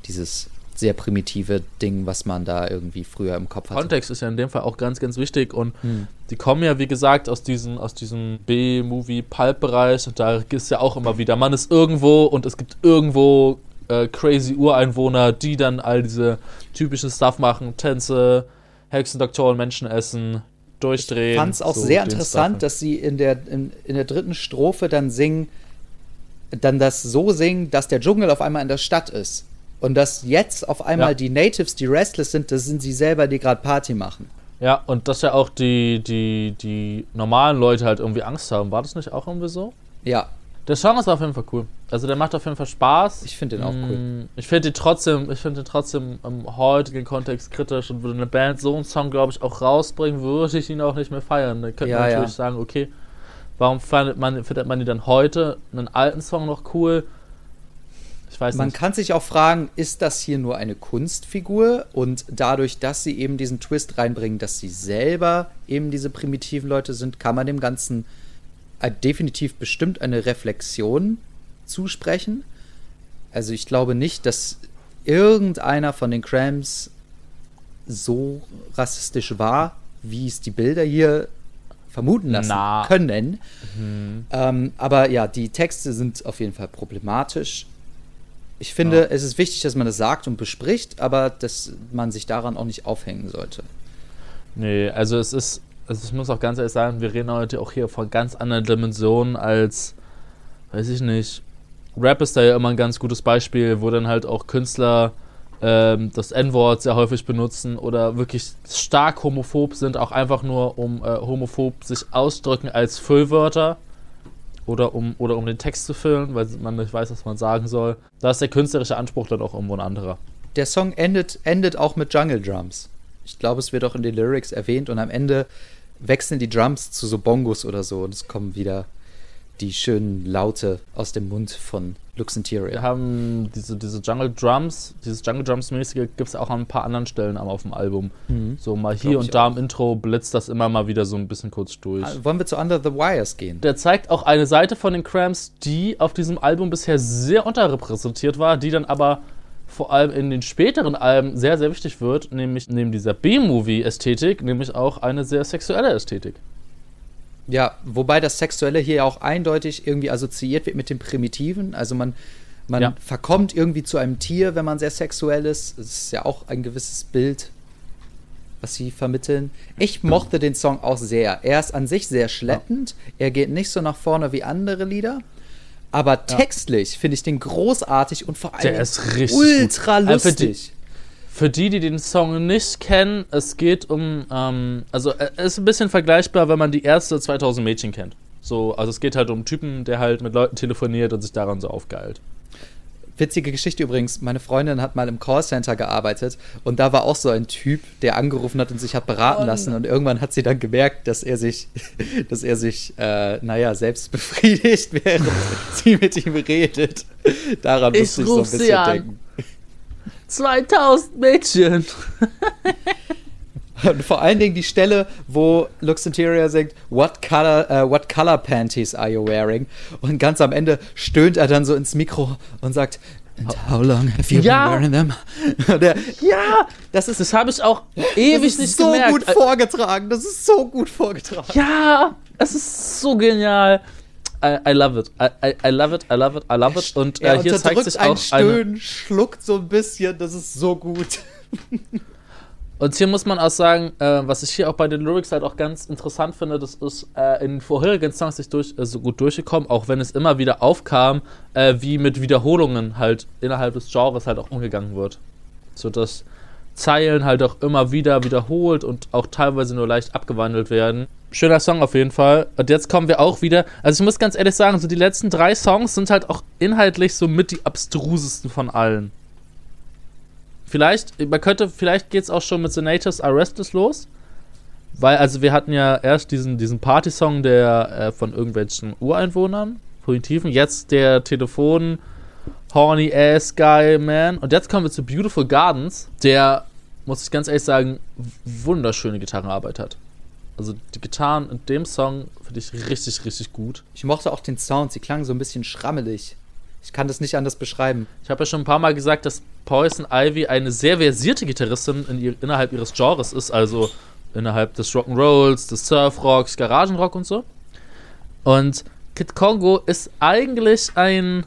dieses sehr primitive Ding, was man da irgendwie früher im Kopf hatte. Kontext ist ja in dem Fall auch ganz, ganz wichtig und Hm. die kommen ja, wie gesagt, aus diesem, aus diesem B-Movie-Pulp-Bereich und da ist ja auch immer wieder, man ist irgendwo und es gibt irgendwo äh, crazy Ureinwohner, die dann all diese typischen Stuff machen, Tänze, Hexendoktoren, Menschen essen, durchdrehen. Ich fand es auch so sehr interessant, dass sie in der, in, in der dritten Strophe dann singen, dann das so singen, dass der Dschungel auf einmal in der Stadt ist. Und dass jetzt auf einmal Ja. die Natives, die restless sind, das sind sie selber, die gerade Party machen. Ja, und dass ja auch die, die, die normalen Leute halt irgendwie Angst haben. War das nicht auch irgendwie so? Ja, Der Song ist auf jeden Fall cool. Also der macht auf jeden Fall Spaß. ich finde den auch cool. Mm, Ich finde ihn trotzdem, ich finde trotzdem im heutigen Kontext kritisch und würde eine Band so einen Song, glaube ich, auch rausbringen, würde ich ihn auch nicht mehr feiern. Da könnte Ja, man natürlich ja. sagen, okay, warum findet man, findet man ihn dann heute, einen alten Song noch cool? Ich weiß Man nicht. kann sich auch fragen, ist das hier nur eine Kunstfigur und dadurch, dass sie eben diesen Twist reinbringen, dass sie selber eben diese primitiven Leute sind, kann man dem Ganzen definitiv bestimmt eine Reflexion zusprechen. Also ich glaube nicht, dass irgendeiner von den Cramps so rassistisch war, wie es die Bilder hier vermuten lassen Na. können. Mhm. Ähm, aber ja, die Texte sind auf jeden Fall problematisch. Ich finde, Ja. es ist wichtig, dass man das sagt und bespricht, aber dass man sich daran auch nicht aufhängen sollte. Nee, also es ist, also ich muss auch ganz ehrlich sagen, wir reden heute auch hier von ganz anderen Dimensionen als, weiß ich nicht, Rap ist da ja immer ein ganz gutes Beispiel, wo dann halt auch Künstler ähm, das N-Wort sehr häufig benutzen oder wirklich stark homophob sind, auch einfach nur um äh, homophob sich ausdrücken als Füllwörter oder um, oder um den Text zu füllen, weil man nicht weiß, was man sagen soll. Da ist der künstlerische Anspruch dann auch irgendwo ein anderer. Der Song endet, endet auch mit Jungle Drums. Ich glaube, es wird auch in den Lyrics erwähnt und am Ende wechseln die Drums zu so Bongos oder so und es kommen wieder die schönen Laute aus dem Mund von Lux Interior. Wir haben diese, diese Jungle Drums, dieses Jungle Drums-mäßige gibt es auch an ein paar anderen Stellen auf dem Album. Mhm. So mal hier und da im Intro blitzt das immer mal wieder so ein bisschen kurz durch. Ah, Wollen wir zu Under the Wires gehen? Der zeigt auch eine Seite von den Cramps, die auf diesem Album bisher sehr unterrepräsentiert war, die dann aber vor allem in den späteren Alben sehr, sehr wichtig wird, nämlich neben dieser B-Movie-Ästhetik, nämlich auch eine sehr sexuelle Ästhetik. Ja, wobei das Sexuelle hier ja auch eindeutig irgendwie assoziiert wird mit dem Primitiven. Also man, man Ja. verkommt irgendwie zu einem Tier, wenn man sehr sexuell ist. Das ist ja auch ein gewisses Bild, was sie vermitteln. Ich mochte den Song auch sehr. Er ist an sich sehr schleppend. Er geht nicht so nach vorne wie andere Lieder. Aber textlich finde ich den großartig und vor allem Der ist richtig ultra die- lustig. Für die, die den Song nicht kennen, es geht um, ähm, also äh, es ist ein bisschen vergleichbar, wenn man die erste 2000 Mädchen kennt. So, also es geht halt um einen Typen, der halt mit Leuten telefoniert und sich daran so aufgeilt. Witzige Geschichte übrigens, meine Freundin hat mal im Callcenter gearbeitet und da war auch so ein Typ, der angerufen hat und sich hat beraten lassen und irgendwann hat sie dann gemerkt, dass er sich, dass er sich, äh, naja, selbst befriedigt, während sie mit ihm redet. Daran Ich musste ich so ein bisschen an. denken. 2000 Mädchen! Und vor allen Dingen die Stelle, wo Lux Interior singt, What color, äh, what color panties are you wearing? Und ganz am Ende stöhnt er dann so ins Mikro und sagt, And how long have you Ja. been wearing them? Der, Ja! das ist, Das habe ich auch ewig nicht so gemerkt. gut vorgetragen. Das ist so gut vorgetragen. Ja, es ist so genial. I, I love it. I, I, love it, I love it, I love it. Und äh, hier zeigt sich ein auch eine. Stöhnen, schluckt so ein bisschen. Das ist so gut. Und hier muss man auch sagen, äh, was ich hier auch bei den Lyrics halt auch ganz interessant finde, das ist äh, in vorherigen Songs nicht durch, äh, so gut durchgekommen, auch wenn es immer wieder aufkam, äh, wie mit Wiederholungen halt innerhalb des Genres halt auch umgegangen wird. So dass Zeilen halt auch immer wieder wiederholt und auch teilweise nur leicht abgewandelt werden. Schöner Song auf jeden Fall. Und jetzt kommen wir auch wieder. Also ich muss ganz ehrlich sagen, so die letzten drei Songs sind halt auch inhaltlich so mit die abstrusesten von allen. Vielleicht, man könnte, vielleicht geht es auch schon mit The Natives Are Restless los. Weil, also wir hatten ja erst diesen, diesen Party-Song der äh, von irgendwelchen Ureinwohnern, Primitiven, jetzt der Telefon Horny Ass Guy Man. Und jetzt kommen wir zu Beautiful Gardens, der, muss ich ganz ehrlich sagen, wunderschöne Gitarrenarbeit hat. Also die Gitarren in dem Song finde ich richtig, richtig gut. Ich mochte auch den Sound. Sie klangen so ein bisschen schrammelig. Ich kann das nicht anders beschreiben. Ich habe ja schon ein paar Mal gesagt, dass Poison Ivy eine sehr versierte Gitarristin in ihr, innerhalb ihres Genres ist, also innerhalb des Rock'n'Rolls, des Surfrocks, Garagenrock und so. Und Kid Kongo ist eigentlich ein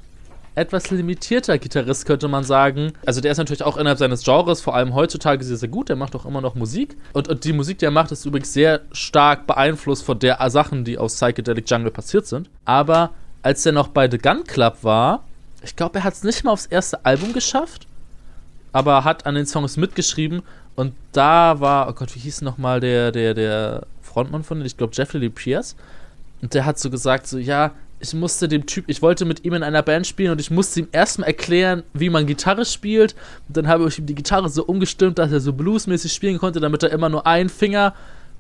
etwas limitierter Gitarrist, könnte man sagen. Also der ist natürlich auch innerhalb seines Genres, vor allem heutzutage sehr, sehr gut. Der macht auch immer noch Musik. Und, und die Musik, die er macht, ist übrigens sehr stark beeinflusst von der Sachen, die aus Psychedelic Jungle passiert sind. Aber als er noch bei The Gun Club war, ich glaube, er hat es nicht mal aufs erste Album geschafft, aber hat an den Songs mitgeschrieben. Und da war, oh Gott, wie hieß nochmal der, der, der Frontmann von denen? Ich glaube, Jeffrey Lee Pierce. Und der hat so gesagt, so, ja, ich musste dem Typ, ich wollte mit ihm in einer Band spielen und ich musste ihm erstmal erklären, wie man Gitarre spielt. Und dann habe ich ihm die Gitarre so umgestimmt, dass er so bluesmäßig spielen konnte, damit er immer nur einen Finger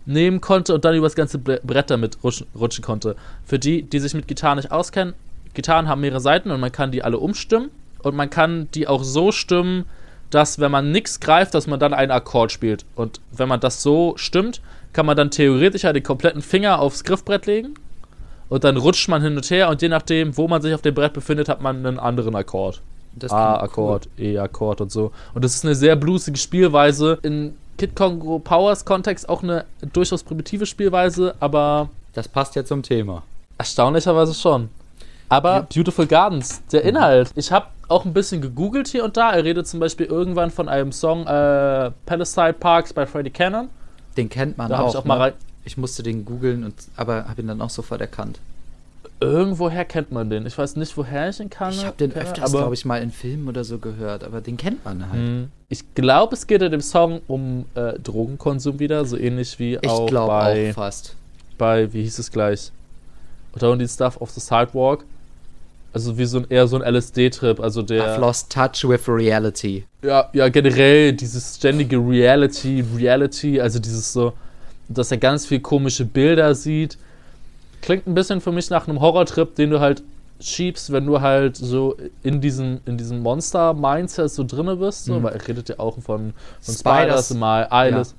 nehmen konnte und dann über das ganze Bre- Brett damit rutschen, rutschen konnte. Für die, die sich mit Gitarren nicht auskennen, Gitarren haben mehrere Seiten und man kann die alle umstimmen und man kann die auch so stimmen, dass wenn man nichts greift, dass man dann einen Akkord spielt. Und wenn man das so stimmt, kann man dann theoretisch ja den kompletten Finger aufs Griffbrett legen und dann rutscht man hin und her und je nachdem, wo man sich auf dem Brett befindet, hat man einen anderen Akkord. A-Akkord, E-Akkord und so. Und das ist eine sehr bluesige Spielweise. In Kid Congo Powers Kontext auch eine durchaus primitive Spielweise, aber Das passt ja zum Thema. erstaunlicherweise schon. Aber Beautiful Gardens, der Inhalt. Ich habe auch ein bisschen gegoogelt hier und da. Er redet zum Beispiel irgendwann von einem Song äh, Palisade Parks bei Freddie Cannon. Den kennt man Da auch. ich auch mal ne? rein. Ich musste den googeln, und, aber habe ihn dann auch sofort erkannt. Irgendwoher kennt man den. Ich weiß nicht, woher ich ihn kann. Ich habe den öfters, glaube ich, mal in Filmen oder so gehört, aber den kennt man halt. Hm. Ich glaube, es geht in dem Song um äh, Drogenkonsum wieder, so ähnlich wie Ich auch glaube bei, auch fast. bei, wie hieß es gleich? Don't Stuff of the Sidewalk. Also wie so ein eher so ein LSD-Trip, also der. I've lost touch with reality. Ja, ja, generell dieses ständige Reality, Reality, also dieses so, dass er ganz viel komische Bilder sieht. Klingt ein bisschen für mich nach einem Horrortrip, den du halt schiebst, wenn du halt so in diesem, in diesem Monster-Mindset so drinne bist. So, Mhm. Weil er redet ja auch von, von Spiders. Spiders, in My Eyelids,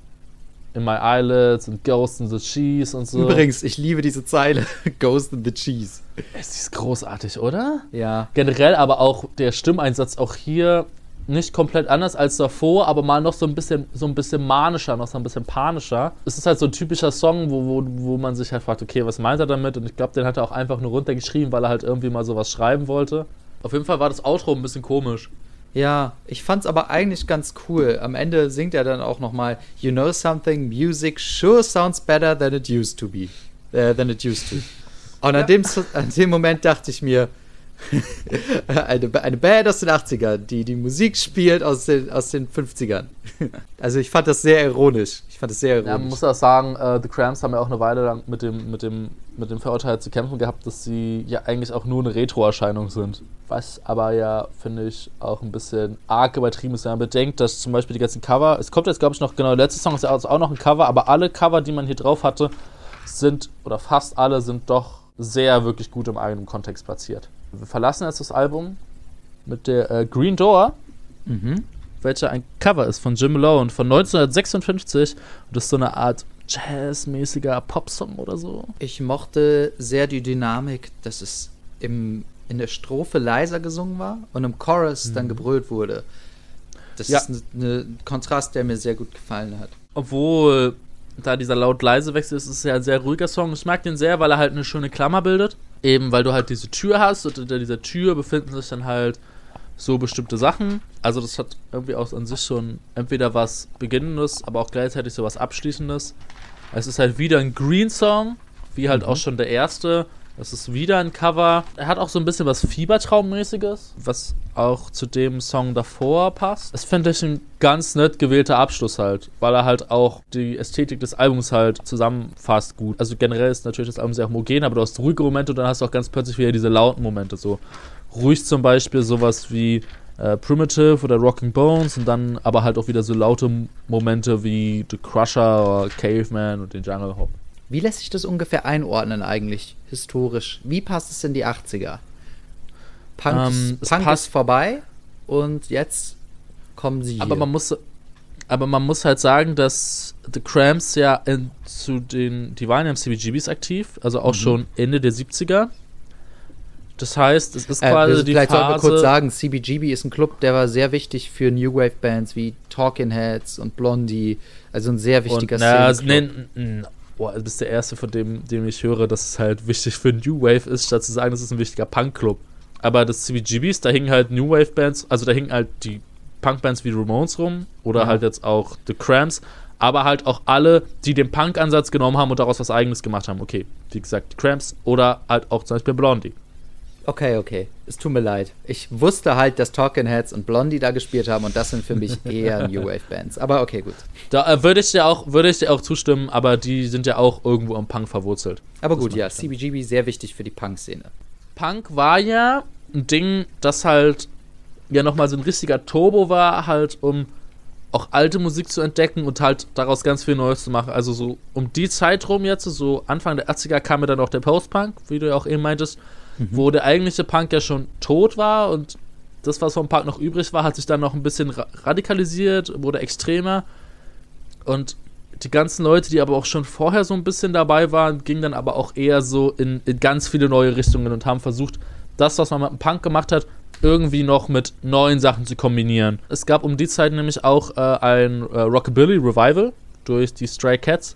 in My Eyelids und Ghosts in the Cheese und so. Übrigens, ich liebe diese Zeile. Ghost in the Cheese. Es ist großartig, oder? Ja. Generell aber auch der Stimmeinsatz auch hier nicht komplett anders als davor, aber mal noch so ein bisschen, so ein bisschen manischer, noch so ein bisschen panischer. Es ist halt so ein typischer Song, wo, wo, wo man sich halt fragt, okay, was meint er damit? Und ich glaube, den hat er auch einfach nur runtergeschrieben, weil er halt irgendwie mal sowas schreiben wollte. Auf jeden Fall war das Outro ein bisschen komisch. Ja, ich fand's aber eigentlich ganz cool. Am Ende singt er dann auch nochmal, You know something, music sure sounds better than it used to be. Äh, than it used to. Und an, dem, an dem Moment dachte ich mir, eine, eine Band aus den 80ern, die die Musik spielt aus den, aus den 50ern. Also ich fand das sehr ironisch. Ich fand das sehr ironisch. Ja, man muss auch sagen, äh, The Cramps haben ja auch eine Weile lang mit dem, mit dem, mit dem Verurteil zu kämpfen gehabt, dass sie ja eigentlich auch nur eine Retro-Erscheinung sind. Was aber ja, finde ich, auch ein bisschen arg übertrieben ist, wenn man bedenkt, dass zum Beispiel die ganzen Cover, es kommt jetzt, glaube ich, noch, genau, der letzte Song ist ja auch noch ein Cover, aber alle Cover, die man hier drauf hatte, sind, oder fast alle, sind doch sehr wirklich gut im eigenen Kontext platziert. Wir verlassen jetzt das Album mit der äh, Green Door, Mhm. welcher ein Cover ist von Jim Malone von 1956. Und das ist so eine Art jazzmäßiger Popsong oder so. Ich mochte sehr die Dynamik, dass es im, in der Strophe leiser gesungen war und im Chorus dann gebrüllt wurde. Das Ja. ist ein ne Kontrast, der mir sehr gut gefallen hat. Obwohl da dieser laut-leise-Wechsel ist, ist es ja ein sehr ruhiger Song. Ich mag den sehr, weil er halt eine schöne Klammer bildet. Eben, weil du halt diese Tür hast und hinter dieser Tür befinden sich dann halt so bestimmte Sachen. Also das hat irgendwie auch an sich schon entweder was Beginnendes, aber auch gleichzeitig so was Abschließendes. Es ist halt wieder ein Green-Song, wie halt auch schon der erste. Es ist wieder ein Cover. Er hat auch so ein bisschen was Fiebertraummäßiges, was auch zu dem Song davor passt. Das finde ich ein ganz nett gewählter Abschluss halt, weil er halt auch die Ästhetik des Albums halt zusammenfasst gut. Also generell ist natürlich das Album sehr homogen, aber du hast ruhige Momente und dann hast du auch ganz plötzlich wieder diese lauten Momente. So ruhig zum Beispiel sowas wie äh, Primitive oder Rocking Bones und dann aber halt auch wieder so laute Momente wie The Crusher oder Caveman und den Jungle Hop. Wie lässt sich das ungefähr einordnen eigentlich, historisch? Wie passt es in die 80er? Punk, Ähm, Punk passt- ist vorbei und jetzt kommen sie Aber hier. man muss, aber man muss halt sagen, dass The Cramps ja in, zu den, die waren ja im CBGBs aktiv, also Mhm. auch schon Ende der 70er. Das heißt, es ist Äh, quasi die vielleicht sollten wir Phase. kurz sagen, CBGB ist ein Club, der war sehr wichtig für New Wave Bands wie Talking Heads und Blondie. Also ein sehr wichtiger und, na, Szenenclub. Boah, du bist der Erste, von dem, dem ich höre, dass es halt wichtig für New Wave ist, statt zu sagen, das ist ein wichtiger Punk-Club. Aber das CBGBs, da hingen halt New Wave-Bands, also da hingen halt die Punk-Bands wie Ramones rum oder Ja. halt jetzt auch The Cramps, aber halt auch alle, die den Punk-Ansatz genommen haben und daraus was Eigenes gemacht haben. Okay, wie gesagt, die Cramps oder halt auch zum Beispiel Blondie. Okay, okay. Es tut mir leid. Ich wusste halt, dass Talking Heads und Blondie da gespielt haben und das sind für mich eher New Wave Bands. Aber okay, gut. Da äh, würde ich dir auch, würde ich dir auch zustimmen, aber die sind ja auch irgendwo im Punk verwurzelt. Aber gut, ja. CBGB sehr wichtig für die Punk-Szene. Punk war ja ein Ding, das halt ja nochmal so ein richtiger Turbo war, halt um auch alte Musik zu entdecken und halt daraus ganz viel Neues zu machen. Also so um die Zeit rum jetzt, so Anfang der 80er kam ja dann auch der Post-Punk, wie du ja auch eben meintest, wo der eigentliche Punk ja schon tot war und das, was vom Punk noch übrig war, hat sich dann noch ein bisschen ra radikalisiert, wurde extremer und die ganzen Leute, die aber auch schon vorher so ein bisschen dabei waren, gingen dann aber auch eher so in, in ganz viele neue Richtungen und haben versucht, das, was man mit dem Punk gemacht hat, irgendwie noch mit neuen Sachen zu kombinieren. Es gab um die Zeit nämlich auch äh, ein äh, Rockabilly Revival durch die Stray Cats.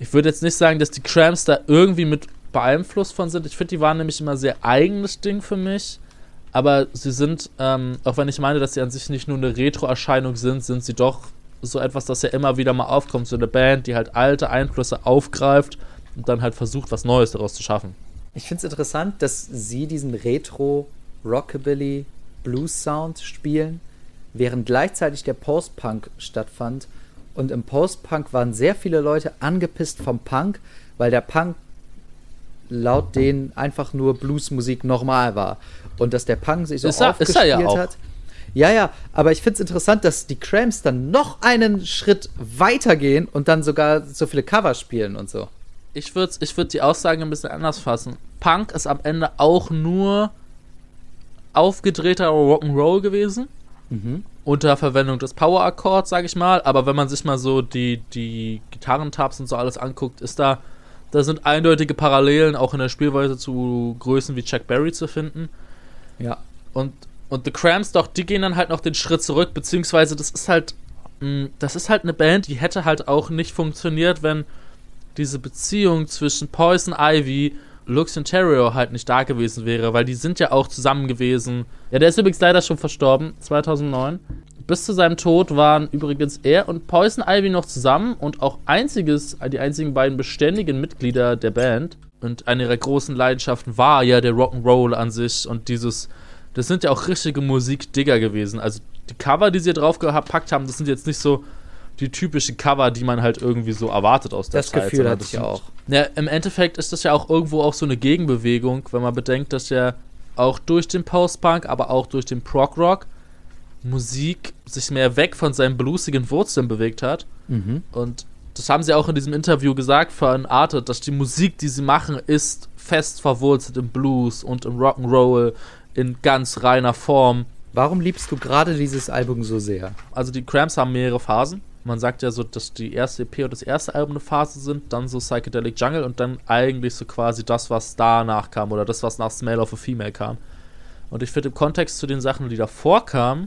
Ich würde jetzt nicht sagen, dass die Cramps da irgendwie mit beeinflusst von sind. Ich finde, die waren nämlich immer sehr eigenes Ding für mich. Aber sie sind, ähm, auch wenn ich meine, dass sie an sich nicht nur eine Retro-Erscheinung sind, sind sie doch so etwas, das ja immer wieder mal aufkommt. So eine Band, die halt alte Einflüsse aufgreift und dann halt versucht, was Neues daraus zu schaffen. Ich finde es interessant, dass sie diesen Retro Rockabilly Blues Sound spielen, während gleichzeitig der Post-Punk stattfand. Und im Post-Punk waren sehr viele Leute angepisst vom Punk, weil der Punk laut denen einfach nur Bluesmusik normal war. Und dass der Punk sich so Ist er- ist er aufgespielt ja auch. hat. Ja, ja, aber ich finde es interessant, dass die Cramps dann noch einen Schritt weitergehen und dann sogar so viele Cover spielen und so. Ich würde ich würd die Aussage ein bisschen anders fassen. Punk ist am Ende auch nur aufgedrehter Rock'n'Roll gewesen. Unter Verwendung des Power-Akkords, sag ich mal. Aber wenn man sich mal so die, die Gitarrentabs und so alles anguckt, ist da, da sind eindeutige Parallelen auch in der Spielweise zu Größen wie Chuck Berry zu finden. Ja. Und, und The Cramps, doch, die gehen dann halt noch den Schritt zurück, beziehungsweise das ist halt, mh, das ist halt eine Band, die hätte halt auch nicht funktioniert, wenn diese Beziehung zwischen Poison Ivy, Lux Ontario halt nicht da gewesen wäre, weil die sind ja auch zusammen gewesen. Ja, der ist übrigens leider schon verstorben, 2009. bis zu seinem Tod waren übrigens er und Poison Ivy noch zusammen und auch einziges, die einzigen beiden beständigen Mitglieder der Band. Und eine ihrer großen Leidenschaften war ja der Rock'n'Roll an sich und dieses, das sind ja auch richtige Musikdigger gewesen. Also die Cover, die sie drauf gepackt haben, das sind jetzt nicht so die typischen Cover, die man halt irgendwie so erwartet aus der das Zeit. Gefühl hatte das ich sind- auch. ja, im Endeffekt ist das ja auch irgendwo auch so eine Gegenbewegung, wenn man bedenkt, dass ja auch durch den Post-Punk, aber auch durch den Prog-Rock Musik sich mehr weg von seinen bluesigen Wurzeln bewegt hat. Mhm. Und das haben sie auch in diesem Interview gesagt für Unarted, dass die Musik, die sie machen, ist fest verwurzelt im Blues und im Rock'n'Roll in ganz reiner Form. Warum liebst du gerade dieses Album so sehr? Also die Cramps haben mehrere Phasen. Man sagt ja so, dass die erste EP und das erste Album eine Phase sind, dann so Psychedelic Jungle und dann eigentlich so quasi das, was danach kam oder das, was nach Smell of a Female kam. Und ich finde im Kontext zu den Sachen, die davor kamen,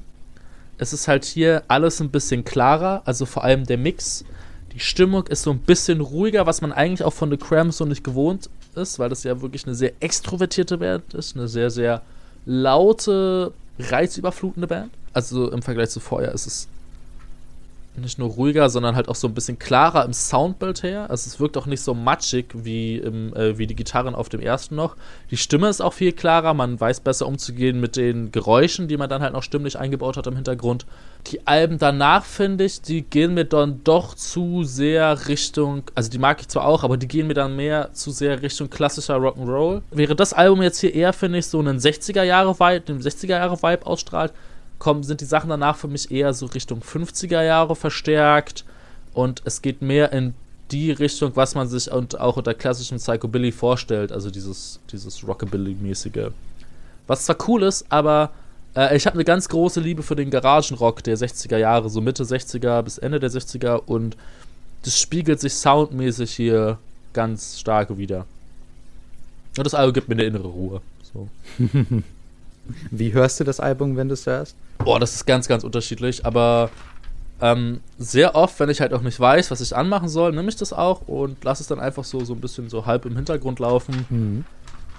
es ist halt hier alles ein bisschen klarer, also vor allem der Mix. Die Stimmung ist so ein bisschen ruhiger, was man eigentlich auch von The Cramps so nicht gewohnt ist, weil das ja wirklich eine sehr extrovertierte Band ist, eine sehr, sehr laute, reizüberflutende Band. Also im Vergleich zu vorher ist es nicht nur ruhiger, sondern halt auch so ein bisschen klarer im Soundbild her. Also es wirkt auch nicht so matschig wie, im, äh, wie die Gitarren auf dem ersten noch. Die Stimme ist auch viel klarer, man weiß besser umzugehen mit den Geräuschen, die man dann halt noch stimmlich eingebaut hat im Hintergrund. Die Alben danach, finde ich, die gehen mir dann doch zu sehr Richtung, also die mag ich zwar auch, aber die gehen mir dann mehr zu sehr Richtung klassischer Rock'n'Roll. Wäre das Album jetzt hier eher, finde ich, so einen 60er-Jahre-Vibe, den 60er-Jahre-Vibe ausstrahlt, kommen, sind die Sachen danach für mich eher so Richtung 50er Jahre verstärkt und es geht mehr in die Richtung, was man sich und auch unter klassischem Psychobilly vorstellt, also dieses, dieses Rockabilly-mäßige. Was zwar cool ist, aber äh, ich habe eine ganz große Liebe für den Garagenrock der 60er Jahre, so Mitte 60er bis Ende der 60er und das spiegelt sich soundmäßig hier ganz stark wieder. Und das Album gibt mir eine innere Ruhe. So. Wie hörst du das Album, wenn du es hörst? Boah, das ist ganz, ganz unterschiedlich, aber ähm, sehr oft, wenn ich halt auch nicht weiß, was ich anmachen soll, nehme ich das auch und lasse es dann einfach so, so ein bisschen so halb im Hintergrund laufen. Mhm.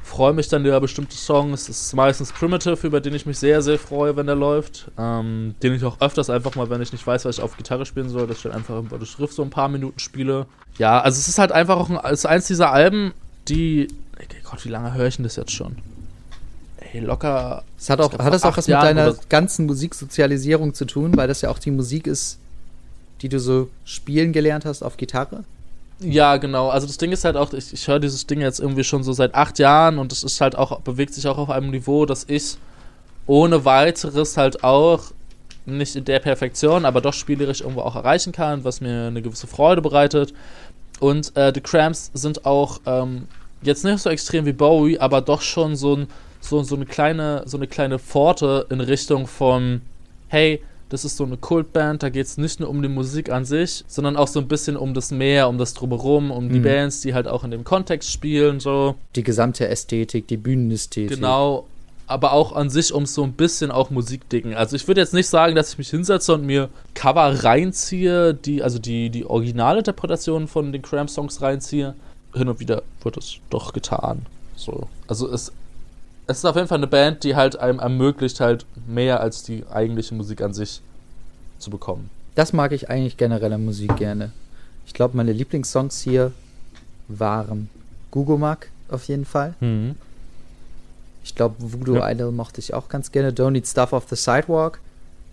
Freue mich dann über bestimmte Songs. Es ist meistens Primitive, über den ich mich sehr, sehr freue, wenn der läuft. Ähm, den ich auch öfters einfach mal, wenn ich nicht weiß, was ich auf Gitarre spielen soll, dass ich dann einfach über das Riff so ein paar Minuten spiele. Ja, also es ist halt einfach auch ein, es ist eins dieser Alben, die. Gott, wie lange höre ich denn das jetzt schon? Ey, locker. Es hat, auch, hat das auch was mit Jahren deiner oder- ganzen Musiksozialisierung zu tun, weil das ja auch die Musik ist, die du so spielen gelernt hast auf Gitarre? Ja, genau. Also das Ding ist halt auch, ich, ich höre dieses Ding jetzt irgendwie schon so seit acht Jahren und es ist halt auch, bewegt sich auch auf einem Niveau, dass ich ohne weiteres halt auch nicht in der Perfektion, aber doch spielerisch irgendwo auch erreichen kann, was mir eine gewisse Freude bereitet. Und äh, The Cramps sind auch ähm, jetzt nicht so extrem wie Bowie, aber doch schon so, ein, so, so, eine kleine, so eine kleine Pforte in Richtung von, hey, das ist so eine Kultband, da geht es nicht nur um die Musik an sich, sondern auch so ein bisschen um das Meer, um das Drumherum, um die Mhm. Bands, die halt auch in dem Kontext spielen, so. Die gesamte Ästhetik, die Bühnenästhetik. Genau. Aber auch an sich um so ein bisschen auch Musik dicken. Also ich würde jetzt nicht sagen, dass ich mich hinsetze und mir Cover reinziehe, die, also die, die Originalinterpretationen von den Cramp-Songs reinziehe. Hin und wieder wird es doch getan. So. Also es, es ist auf jeden Fall eine Band, die halt einem ermöglicht, halt mehr als die eigentliche Musik an sich zu bekommen. Das mag ich eigentlich generell an Musik gerne. Ich glaube, meine Lieblingssongs hier waren Gugumak auf jeden Fall. Ich glaube, Voodoo Ja. Idol mochte ich auch ganz gerne. Don't Need Stuff off the Sidewalk.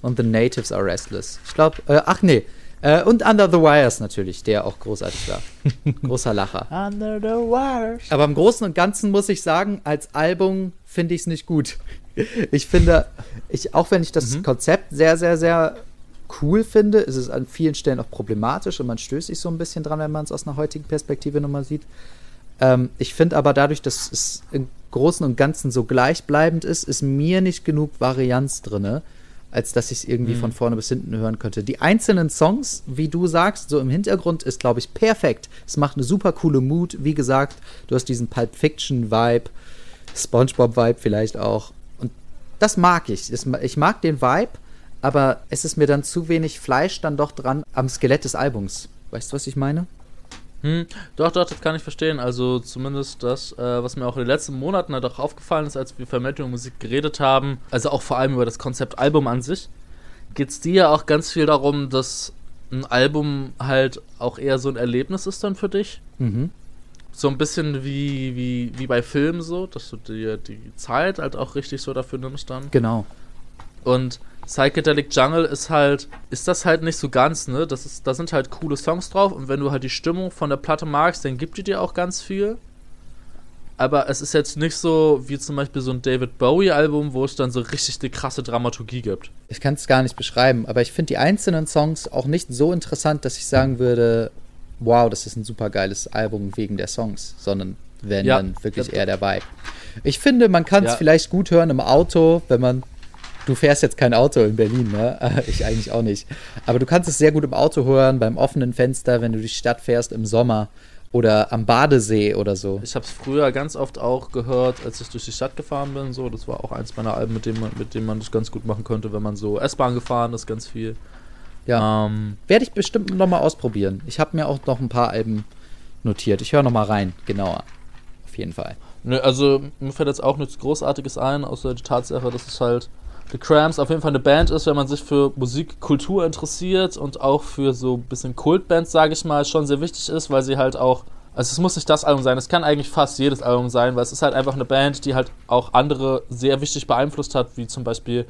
Und The Natives Are Restless. Ich glaube, äh, ach nee. Äh, und Under the Wires natürlich, der auch großartig war. Großer Lacher. Under the Wires. Aber im Großen und Ganzen muss ich sagen, als Album finde ich es nicht gut. Ich finde, ich, auch wenn ich das Konzept sehr, sehr, sehr cool finde, ist es an vielen Stellen auch problematisch und man stößt sich so ein bisschen dran, wenn man es aus einer heutigen Perspektive nochmal sieht. Ähm, ich finde aber dadurch, dass es im Großen und Ganzen so gleichbleibend ist, ist mir nicht genug Varianz drinne, als dass ich es irgendwie von vorne bis hinten hören könnte. Die einzelnen Songs, wie du sagst, so im Hintergrund ist, glaube ich, perfekt. Es macht eine super coole Mut. Wie gesagt, du hast diesen Pulp Fiction-Vibe, SpongeBob-Vibe vielleicht auch. Und das mag ich. Ich mag den Vibe, aber es ist mir dann zu wenig Fleisch dann doch dran am Skelett des Albums. Weißt du, was ich meine? Hm, doch, doch, das kann ich verstehen. Also zumindest das, äh, was mir auch in den letzten Monaten halt auch aufgefallen ist, als wir über Musik geredet haben, also auch vor allem über das Konzept Album an sich, geht es dir ja auch ganz viel darum, dass ein Album halt auch eher so ein Erlebnis ist dann für dich. Mhm. So ein bisschen wie, wie, wie bei Filmen so, dass du dir die Zeit halt auch richtig so dafür nimmst dann. Genau. Und Psychedelic Jungle ist halt, ist das halt nicht so ganz, ne? Das ist, da sind halt coole Songs drauf und wenn du halt die Stimmung von der Platte magst, dann gibt die dir auch ganz viel. Aber es ist jetzt nicht so wie zum Beispiel so ein David Bowie-Album, wo es dann so richtig die krasse Dramaturgie gibt. Ich kann es gar nicht beschreiben, aber ich finde die einzelnen Songs auch nicht so interessant, dass ich sagen würde, wow, das ist ein super geiles Album wegen der Songs, sondern wenn Ja. dann wirklich eher der Vibe. Ich finde, man kann es Ja. vielleicht gut hören im Auto, wenn man. Du fährst jetzt kein Auto in Berlin, ne? Ich eigentlich auch nicht. Aber du kannst es sehr gut im Auto hören, beim offenen Fenster, wenn du durch die Stadt fährst im Sommer oder am Badesee oder so. Ich habe es früher ganz oft auch gehört, als ich durch die Stadt gefahren bin. So, das war auch eins meiner Alben, mit dem man, mit dem man das ganz gut machen konnte, wenn man so S-Bahn gefahren ist, ganz viel. Ja. Ähm, Werde ich bestimmt nochmal ausprobieren. Ich habe mir auch noch ein paar Alben notiert. Ich höre nochmal rein, genauer. Auf jeden Fall. Ne, also mir fällt jetzt auch nichts Großartiges ein, außer die Tatsache, dass es halt The Cramps auf jeden Fall eine Band ist, wenn man sich für Musikkultur interessiert und auch für so ein bisschen Kultbands, sage ich mal, schon sehr wichtig ist, weil sie halt auch, also es muss nicht das Album sein, es kann eigentlich fast jedes Album sein, weil es ist halt einfach eine Band, die halt auch andere sehr wichtig beeinflusst hat, wie zum Beispiel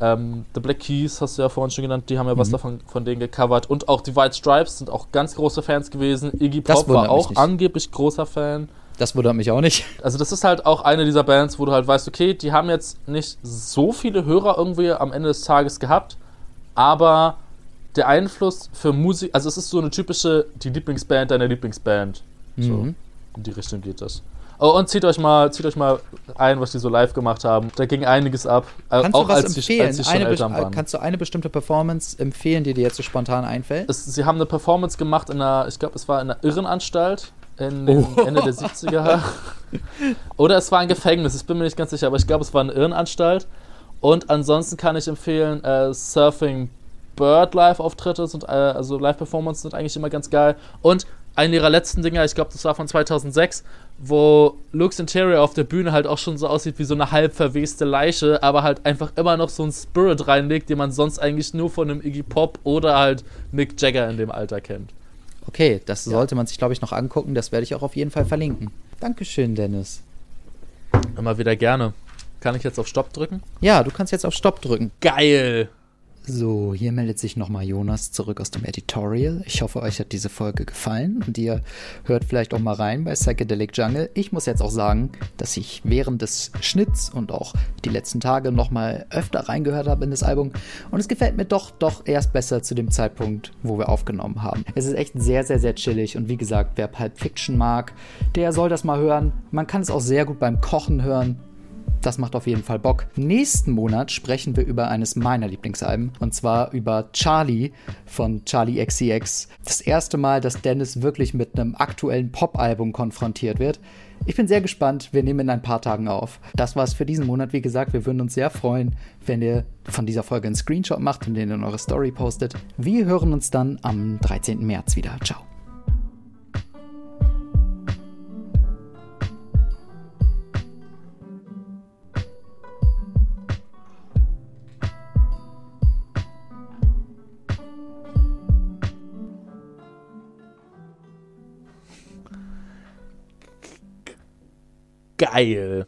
ähm, The Black Keys, hast du ja vorhin schon genannt, die haben ja was Mhm. davon von denen gecovert und auch die White Stripes sind auch ganz große Fans gewesen. Iggy Pop war auch angeblich großer Fan. Das wundert mich auch nicht. Also das ist halt auch eine dieser Bands, wo du halt weißt, okay, die haben jetzt nicht so viele Hörer irgendwie am Ende des Tages gehabt, aber der Einfluss für Musik, also es ist so eine typische, die Lieblingsband deiner Lieblingsband. So, Mhm. in die Richtung geht das. Oh, und zieht euch mal, zieht euch mal ein, was die so live gemacht haben. Da ging einiges ab. Kannst auch du was als, die, empfehlen? als die schon Eine bes- Eltern waren. Kannst du eine bestimmte Performance empfehlen, die dir jetzt so spontan einfällt? es, sie haben eine Performance gemacht in einer, ich glaube, es war in einer Irrenanstalt in den Oh. Ende der 70er. Oder es war ein Gefängnis, ich bin mir nicht ganz sicher, aber ich glaube, es war eine Irrenanstalt. Und ansonsten kann ich empfehlen, äh, Surfing Bird Live-Auftritte sind, äh, also Live-Performances sind eigentlich immer ganz geil. Und einen ihrer letzten Dinger, ich glaube, das war von 2006, wo Luke's Interior auf der Bühne halt auch schon so aussieht wie so eine halb verweste Leiche, aber halt einfach immer noch so einen Spirit reinlegt, den man sonst eigentlich nur von einem Iggy Pop oder halt Mick Jagger in dem Alter kennt. Okay, das sollte man sich, glaube ich, noch angucken. Das werde ich auch auf jeden Fall verlinken. Dankeschön, Dennis. Immer wieder gerne. Kann ich jetzt auf Stopp drücken? Ja, du kannst jetzt auf Stopp drücken. Geil! So, hier meldet sich nochmal Jonas zurück aus dem Editorial. Ich hoffe, euch hat diese Folge gefallen und ihr hört vielleicht auch mal rein bei Psychedelic Jungle. Ich muss jetzt auch sagen, dass ich während des Schnitts und auch die letzten Tage nochmal öfter reingehört habe in das Album und es gefällt mir doch, doch erst besser zu dem Zeitpunkt, wo wir aufgenommen haben. Es ist echt sehr, sehr, sehr chillig und wie gesagt, wer Pulp Fiction mag, der soll das mal hören. Man kann es auch sehr gut beim Kochen hören. Das macht auf jeden Fall Bock. Nächsten Monat sprechen wir über eines meiner Lieblingsalben und zwar über Charlie von Charlie XCX. Das erste Mal, dass Dennis wirklich mit einem aktuellen Pop-Album konfrontiert wird. Ich bin sehr gespannt. Wir nehmen in ein paar Tagen auf. Das war's für diesen Monat. Wie gesagt, wir würden uns sehr freuen, wenn ihr von dieser Folge einen Screenshot macht und den in eure Story postet. Wir hören uns dann am 13. März wieder. Ciao. Geil!